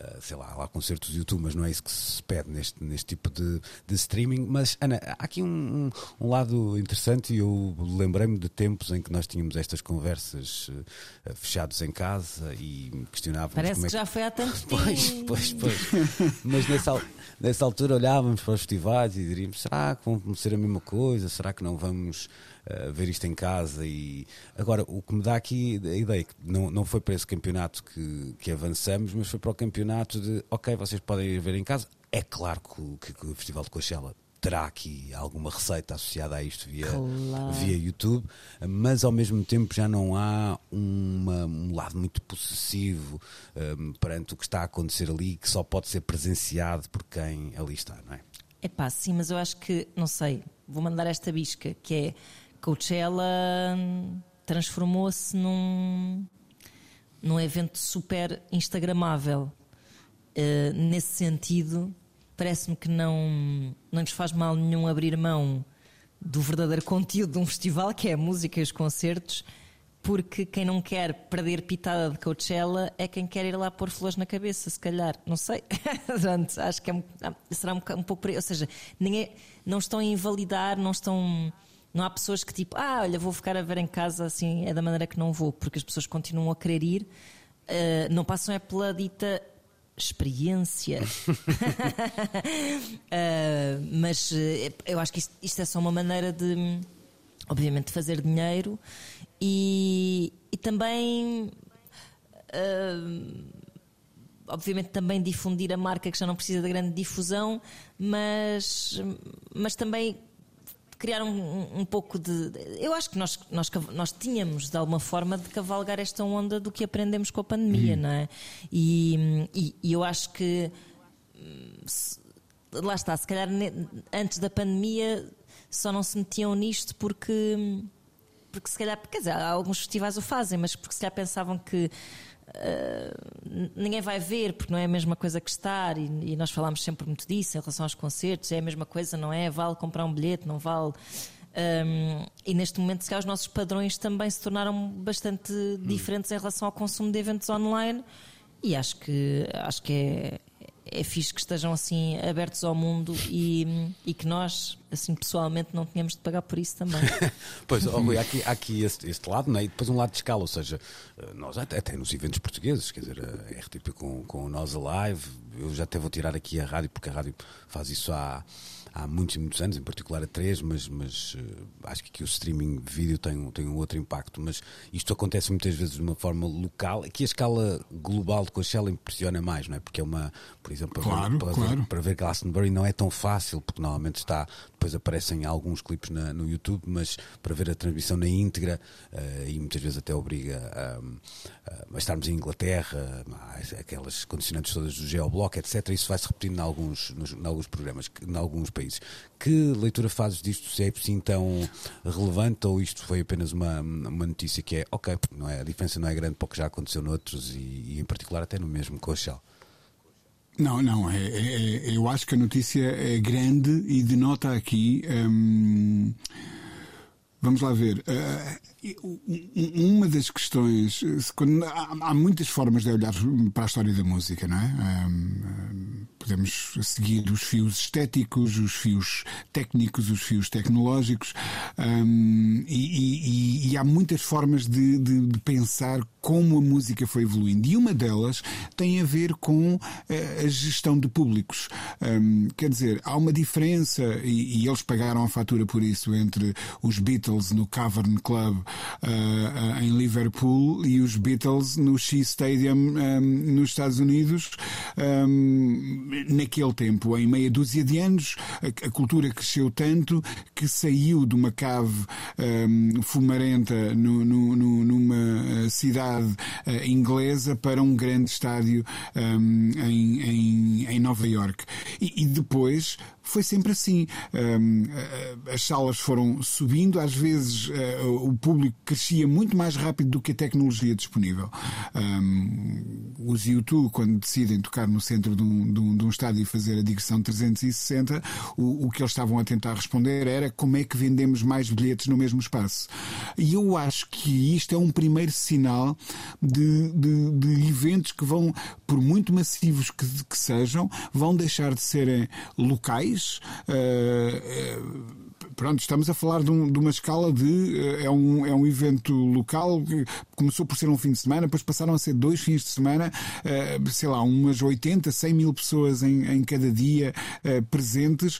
uh, sei lá, lá concertos de YouTube, mas não é isso que se pede neste, neste tipo de, de streaming. Mas, Ana, há aqui um, um, lado interessante e eu lembrei-me de tempos em que nós tínhamos estas conversas fechados em casa e questionávamos.
Parece Parece é que já foi há tanto tempo.
Pois, pois, pois. Mas nessa, nessa altura olhávamos para os festivais e diríamos: será que vão ser a mesma coisa? Será que não vamos uh, ver isto em casa? E agora, o que me dá aqui a ideia é que não, não foi para esse campeonato que, que avançamos, mas foi para o campeonato de: ok, vocês podem ir ver em casa. É claro que, que, que o Festival de Coachella terá aqui alguma receita associada a isto via, claro. via YouTube, mas ao mesmo tempo já não há uma, um lado muito possessivo um, perante o que está a acontecer ali, que só pode ser presenciado por quem ali está, não é?
É pá, sim, mas eu acho que, não sei, vou mandar esta bisca, que é Coachella hum, transformou-se num, num evento super instagramável. Uh, nesse sentido, parece-me que não, não nos faz mal nenhum abrir mão do verdadeiro conteúdo de um festival, que é a música e os concertos, porque quem não quer perder pitada de Coachella é quem quer ir lá pôr flores na cabeça, se calhar. Não sei. acho que é, será um, um pouco. Ou seja, ninguém, não estão a invalidar, não estão. Não há pessoas que tipo, ah, olha, vou ficar a ver em casa assim, é da maneira que não vou, porque as pessoas continuam a querer ir, uh, não passam é pela dita experiência. uh, mas uh, eu acho que isto, isto, é só uma maneira de, obviamente, de fazer dinheiro e, e também. Uh, obviamente também difundir a marca que já não precisa de grande difusão, mas, mas também criar um, um, pouco de. Eu acho que nós, nós, nós tínhamos de alguma forma de cavalgar esta onda do que aprendemos com a pandemia, hum. não é? E, e, e, eu acho que. Lá está, se calhar antes da pandemia só não se metiam nisto porque. Porque se calhar, quer dizer, alguns festivais o fazem, mas porque se calhar pensavam que Uh, ninguém vai ver porque não é a mesma coisa que estar, e, e, nós falámos sempre muito disso em relação aos concertos, é a mesma coisa, não é? Vale comprar um bilhete, não vale. Um, e neste momento, se calhar, os nossos padrões também se tornaram bastante hum. diferentes em relação ao consumo de eventos online, e acho que, acho que é, é fixe que estejam assim abertos ao mundo e, e que nós, assim pessoalmente, não tenhamos de pagar por isso também.
pois, há aqui, há aqui este, este, lado né? e depois um lado de escala, ou seja, eh, nós até, até nos eventos portugueses, quer dizer, a RTP com, com o Nós Alive, eu já até vou tirar aqui a rádio, porque a rádio faz isso há há muitos e muitos anos, em particular a 3, mas, mas uh, acho que aqui o streaming de vídeo tem, tem um outro impacto. Mas isto acontece muitas vezes de uma forma local. Aqui a escala global de Coachella impressiona mais, não é? Porque é uma, por exemplo, para,
claro,
ver, para,
claro.
Ver, para ver Glastonbury não é tão fácil, porque normalmente está, depois aparecem alguns clipes na, no YouTube, mas para ver a transmissão na íntegra, uh, e muitas vezes até obriga a, a, estarmos em Inglaterra, aquelas condicionantes todas do geoblock, etc. Isso vai se repetindo em alguns, nos, em alguns programas, em alguns países países. Que leitura fazes disto? Se é assim tão relevante ou isto foi apenas uma, uma notícia que é ok, não é, a diferença não é grande para o que já aconteceu noutros e, e em particular até no mesmo Shell?
Não, não, é, é, é, eu acho que a notícia é grande e denota aqui. Hum, vamos lá ver. Uh, uma das questões. Quando, há, há, muitas formas de olhar para a história da música, não é? Um, podemos seguir os fios estéticos, os fios técnicos, os fios tecnológicos, um, e, e, e, há muitas formas de, de, de, pensar como a música foi evoluindo. E uma delas tem a ver com uh, a gestão de públicos. Um, quer dizer, há uma diferença, e, e, eles pagaram a fatura por isso, entre os Beatles no Cavern Club uh, em Liverpool e os Beatles no Shea Stadium um, nos Estados Unidos. Um, naquele tempo, em meia dúzia de anos, a, a cultura cresceu tanto que saiu de uma cave um, fumarenta no, no, no, numa eh, cidade uh, inglesa para um grande estádio um, em, em, em, Nova York. E, e depois foi sempre assim. Um, as salas foram subindo, às vezes uh, o público crescia muito mais rápido do que a tecnologia disponível. Um, os YouTube, quando decidem tocar no centro de um, de um, de um estádio e fazer a digressão 360, o, o que eles estavam a tentar responder era como é que vendemos mais bilhetes no mesmo espaço. E eu acho que isto é um primeiro sinal de, de, de eventos que vão, por muito massivos que, que sejam, vão deixar de serem locais país. Uh, pronto, estamos a falar de, um, de, uma escala de. É um, é um evento local que começou por ser um fim de semana, depois passaram a ser dois fins de semana, uh, sei lá, umas 80, 100 mil pessoas em, em cada dia uh, presentes,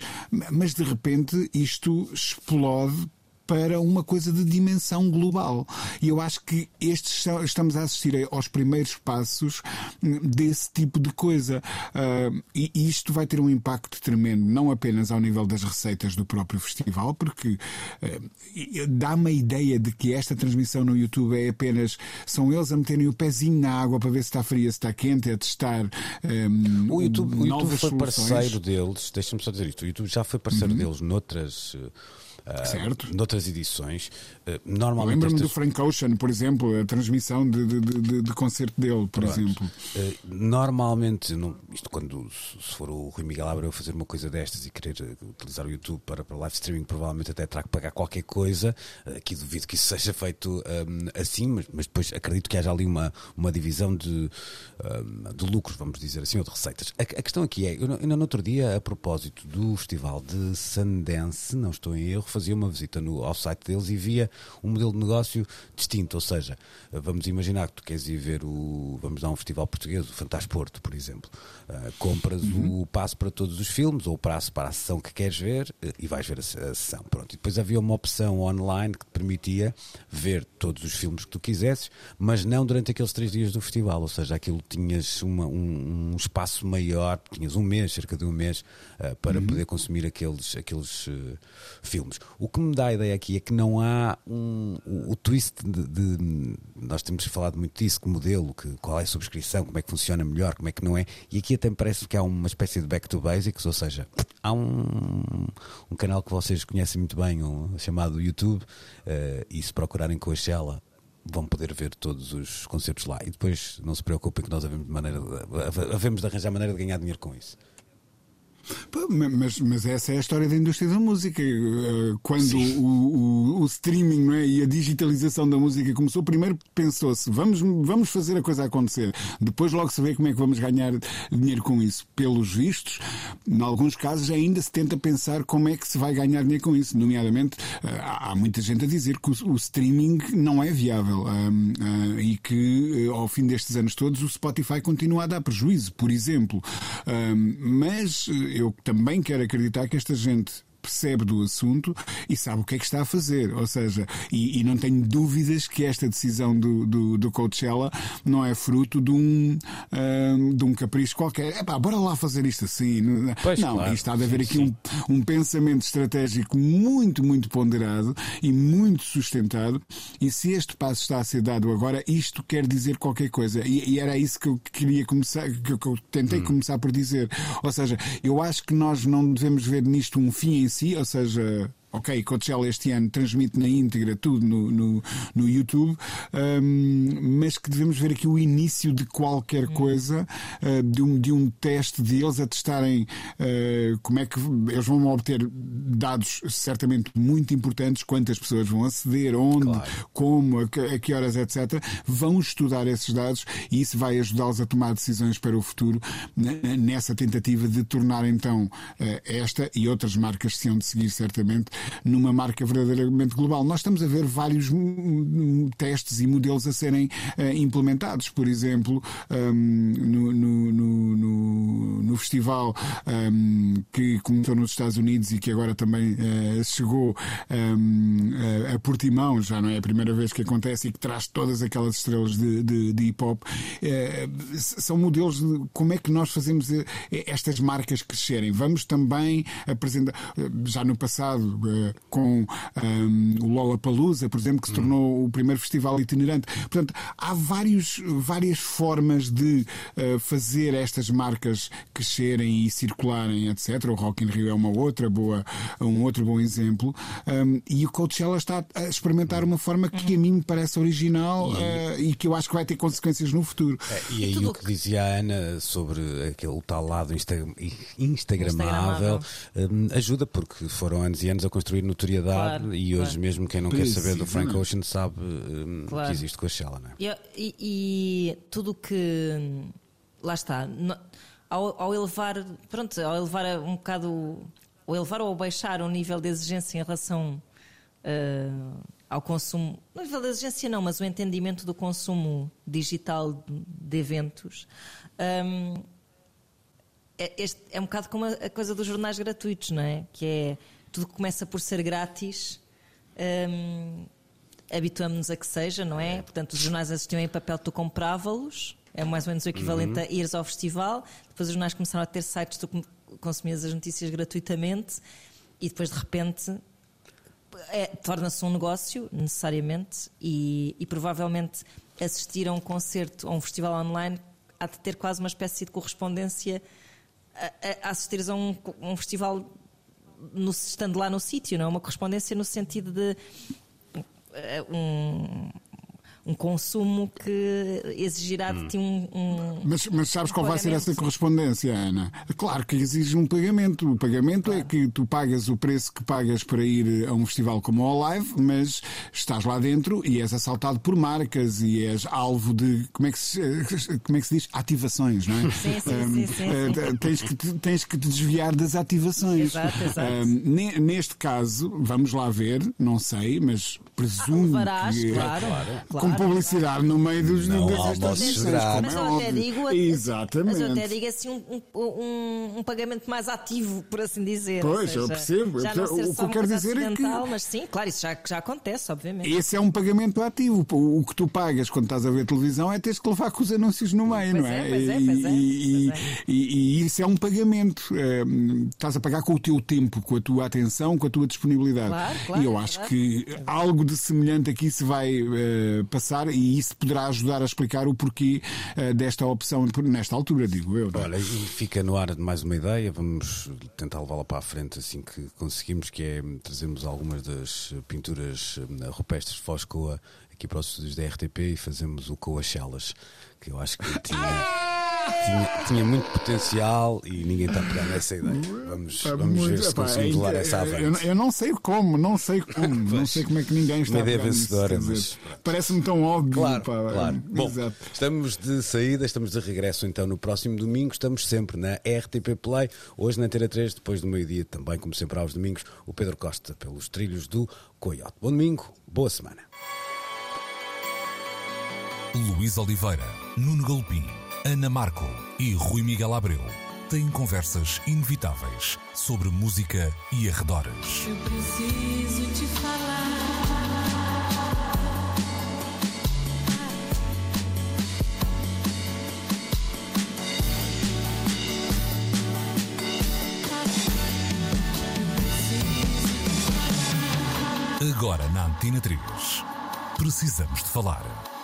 mas de repente isto explode para uma coisa de dimensão global. E eu acho que estes estamos a assistir aos primeiros passos hum, desse tipo de coisa. Uh, e isto vai ter um impacto tremendo, não apenas ao nível das receitas do próprio festival, porque uh, dá-me a ideia de que esta transmissão no YouTube é apenas são eles a meterem o pezinho na água para ver se está fria, se está quente, a testar. Um,
o YouTube, o YouTube foi soluções. parceiro deles, deixa-me só dizer isto, o YouTube já foi parceiro uhum. deles noutras. Uh
certo.
noutras edições. Uh, normalmente
Lembro-me
estas...
do Frank Ocean, por exemplo, a transmissão de, de, de, de concerto dele, por Pronto. exemplo.
Uh, normalmente, não, isto quando se for o Rui Miguel Abreu fazer uma coisa destas e querer utilizar o YouTube para, para live streaming, provavelmente até terá que pagar qualquer coisa. Aqui duvido que isso seja feito um, assim, mas, mas, depois acredito que haja ali uma, uma divisão de, um, de lucros, vamos dizer assim, ou de receitas. A, a questão aqui é, eu, ainda no outro dia, a propósito do festival de Sundance, não estou em erro, fazia uma visita no, ao site deles e via um modelo de negócio distinto. Ou seja, vamos imaginar que tu queres ir ver o. Vamos dar um festival português, o Fantasporto, por exemplo. Uh, compras uhum. o passo para todos os filmes ou o passo para a sessão que queres ver uh, e vais ver a, a, sessão. Pronto. E depois havia uma opção online que te permitia ver todos os filmes que tu quisesses, mas não durante aqueles três dias do festival. Ou seja, aquilo tinhas uma, um, um, espaço maior, tinhas um mês, cerca de um mês, uh, para uhum. poder consumir aqueles, aqueles filmes. O que me dá a ideia aqui é que não há um, o, o twist de, de, Nós temos falado muito disso, que modelo, que, qual é a subscrição, como é que funciona melhor, como é que não é. E aqui até me parece que há uma espécie de back to basics, ou seja, há um, um canal que vocês conhecem muito bem, um, chamado YouTube, uh, e se procurarem com a Shella vão poder ver todos os concertos lá. E depois não se preocupem que nós havemos de, maneira, havemos de arranjar maneira de ganhar dinheiro com isso.
Mas, mas essa é a história da indústria da música. Eh, quando o, o, o, streaming é? e a digitalização da música começou, primeiro pensou-se vamos, vamos fazer a coisa acontecer. Depois logo se vê como é que vamos ganhar dinheiro com isso. Pelos vistos, em alguns casos ainda se tenta pensar como é que se vai ganhar dinheiro com isso. Nomeadamente, eh, há muita gente a dizer que o, o streaming não é viável uh, e que ao fim destes anos todos o Spotify continua a dar prejuízo, por exemplo. Mas eu também quero acreditar que esta gente percebe do assunto e sabe o que é que está a fazer. Ou seja, e, e não tenho dúvidas que esta decisão do, do, do Coachella não é fruto de um, uh, de um capricho qualquer. Epá, bora lá fazer isto assim.
Pois,
não,
claro.
está a haver aqui um, um pensamento estratégico muito, muito ponderado e muito sustentado. E se este passo está a ser dado agora, isto quer dizer qualquer coisa. E, e era isso que eu queria começar, que eu, que eu tentei hum. começar por dizer. Ou seja, eu acho que nós não devemos ver nisto um fim em si, ou seja, ok, Coachella este ano transmite na íntegra tudo no, no, no YouTube, um, mas que devemos ver aqui o início de qualquer hum. coisa, uh, de, um, de um teste deles a testarem uh, como é que eles vão obter dados certamente muito importantes, quantas pessoas vão aceder, onde, claro. como, a que, a que, horas, etc. Vão estudar esses dados e isso vai ajudá-los a tomar decisões para o futuro nessa tentativa de tornar então uh, esta e outras marcas se hão de seguir certamente numa marca verdadeiramente global. Nós estamos a ver vários testes e modelos a serem uh, implementados. Por exemplo, um, no, no, no, no, festival um, que começou nos Estados Unidos e que agora também uh, chegou um, a Portimão, já não é a primeira vez que acontece e que traz todas aquelas estrelas de, de, de hip hop. Uh, são modelos de como é que nós fazemos estas marcas crescerem. Vamos também apresentar, já no passado, com um, o Lollapalooza, por exemplo, que se tornou o primeiro festival itinerante. Portanto, há vários, várias formas de uh, fazer estas marcas crescerem e circularem, etc. O Rock in Rio é uma outra boa, um outro bom exemplo. Um, e o Coachella está a experimentar uma forma que a mim me parece original uh, e que eu acho que vai ter consequências no futuro.
É, e aí o que dizia a Ana sobre aquele tal lado insta instagramável, um, ajuda porque foram anos e anos a construir notoriedade claro, e hoje claro. mesmo quem não quer saber do Frank Ocean sabe um, claro. que existe Coachella, não é?
E, e, e tudo que lá está, ao, ao, elevar, pronto, ao elevar um bocado, ao elevar ou baixar o nível de exigência em relação uh, ao consumo, não nível de exigência não, mas o entendimento do consumo digital de eventos. Um, é, este, é um bocado como a, a coisa dos jornais gratuitos, não é? Que é tudo começa por ser grátis. Um, Habituamos-nos a que seja, não é? Portanto, os jornais assistiam em papel, tu comprava-los, é mais ou menos o equivalente uhum. a ires ao festival. Depois os jornais começaram a ter sites, tu consumias as notícias gratuitamente e depois de repente é, torna-se um negócio, necessariamente, e, e, provavelmente assistir a um concerto, a um festival online, há de ter quase uma espécie de correspondência a, a assistires a um, um festival no, estando lá no sítio, não é? Uma correspondência no sentido de eh, um, um consumo que exigirá de ti um. um
mas, mas sabes um qual vai ser essa correspondência, Ana? Claro que exige um pagamento. O pagamento é claro. é que tu pagas o preço que pagas para ir a um festival como o Live, mas estás lá dentro e és assaltado por marcas e és alvo de. Como é que se, como é que se diz? Ativações, não é?
Sim, sim, um, sim, sim,
sim. Tens, que te, tens que te desviar das ativações.
Exato, exato.
Um, neste caso, vamos lá ver, não sei, mas presumo. Ah,
levarás,
que,
claro,
com claro. Publicidade no meio dos
não, das
Mas eu até digo,
Exatamente.
Mas eu até digo assim um, um, um, pagamento mais ativo, por assim dizer.
Pois,
seja,
eu percebo.
Já não
o que eu quero dizer é que.
Mas sim, claro, isso já, já acontece, obviamente.
Esse é um pagamento ativo. O que tu pagas quando estás a ver televisão é teres que levar com os anúncios no meio,
pois
não
é? é pois é, pois é.
E, e, e, isso é um pagamento. É, estás a pagar com o teu tempo, com a tua atenção, com a tua disponibilidade.
Claro, claro,
e eu acho que algo de semelhante aqui se vai uh, passar e isso poderá ajudar a explicar o porquê uh, desta opção nesta altura, digo eu.
Não? É? Olha, e fica no ar mais uma ideia, vamos tentar levá-la para a frente assim que conseguimos, que é trazermos algumas das pinturas eh, rupestres Foscoa aqui para os estúdios da RTP e fazemos o Coachelas, que eu acho que tinha. Tinha, tinha muito potencial e ninguém está a pegar nessa ideia. Vamos, vamos ver
muito-
se
epá,
conseguimos
é
levar essa
eu,
avante.
eu não sei como, não sei como, não sei como é que ninguém está
Uma
a
ideia
pegar nisso,
vencedora, mas-
Parece-me tão óbvio.
Claro,
pá,
claro. Bom,
Exato.
estamos de saída, estamos de regresso então no próximo domingo. Estamos sempre na RTP Play. Hoje na Antena 3, depois do meio-dia, também, como sempre, aos domingos, o Pedro Costa pelos trilhos do Coyote. Bom domingo, boa semana.
Luís Oliveira, Nuno Galpim, Ana Marco e Rui Miguel Abreu têm conversas inevitáveis sobre música e arredores.
Eu preciso te falar.
Agora na Antena 3. Precisamos de falar.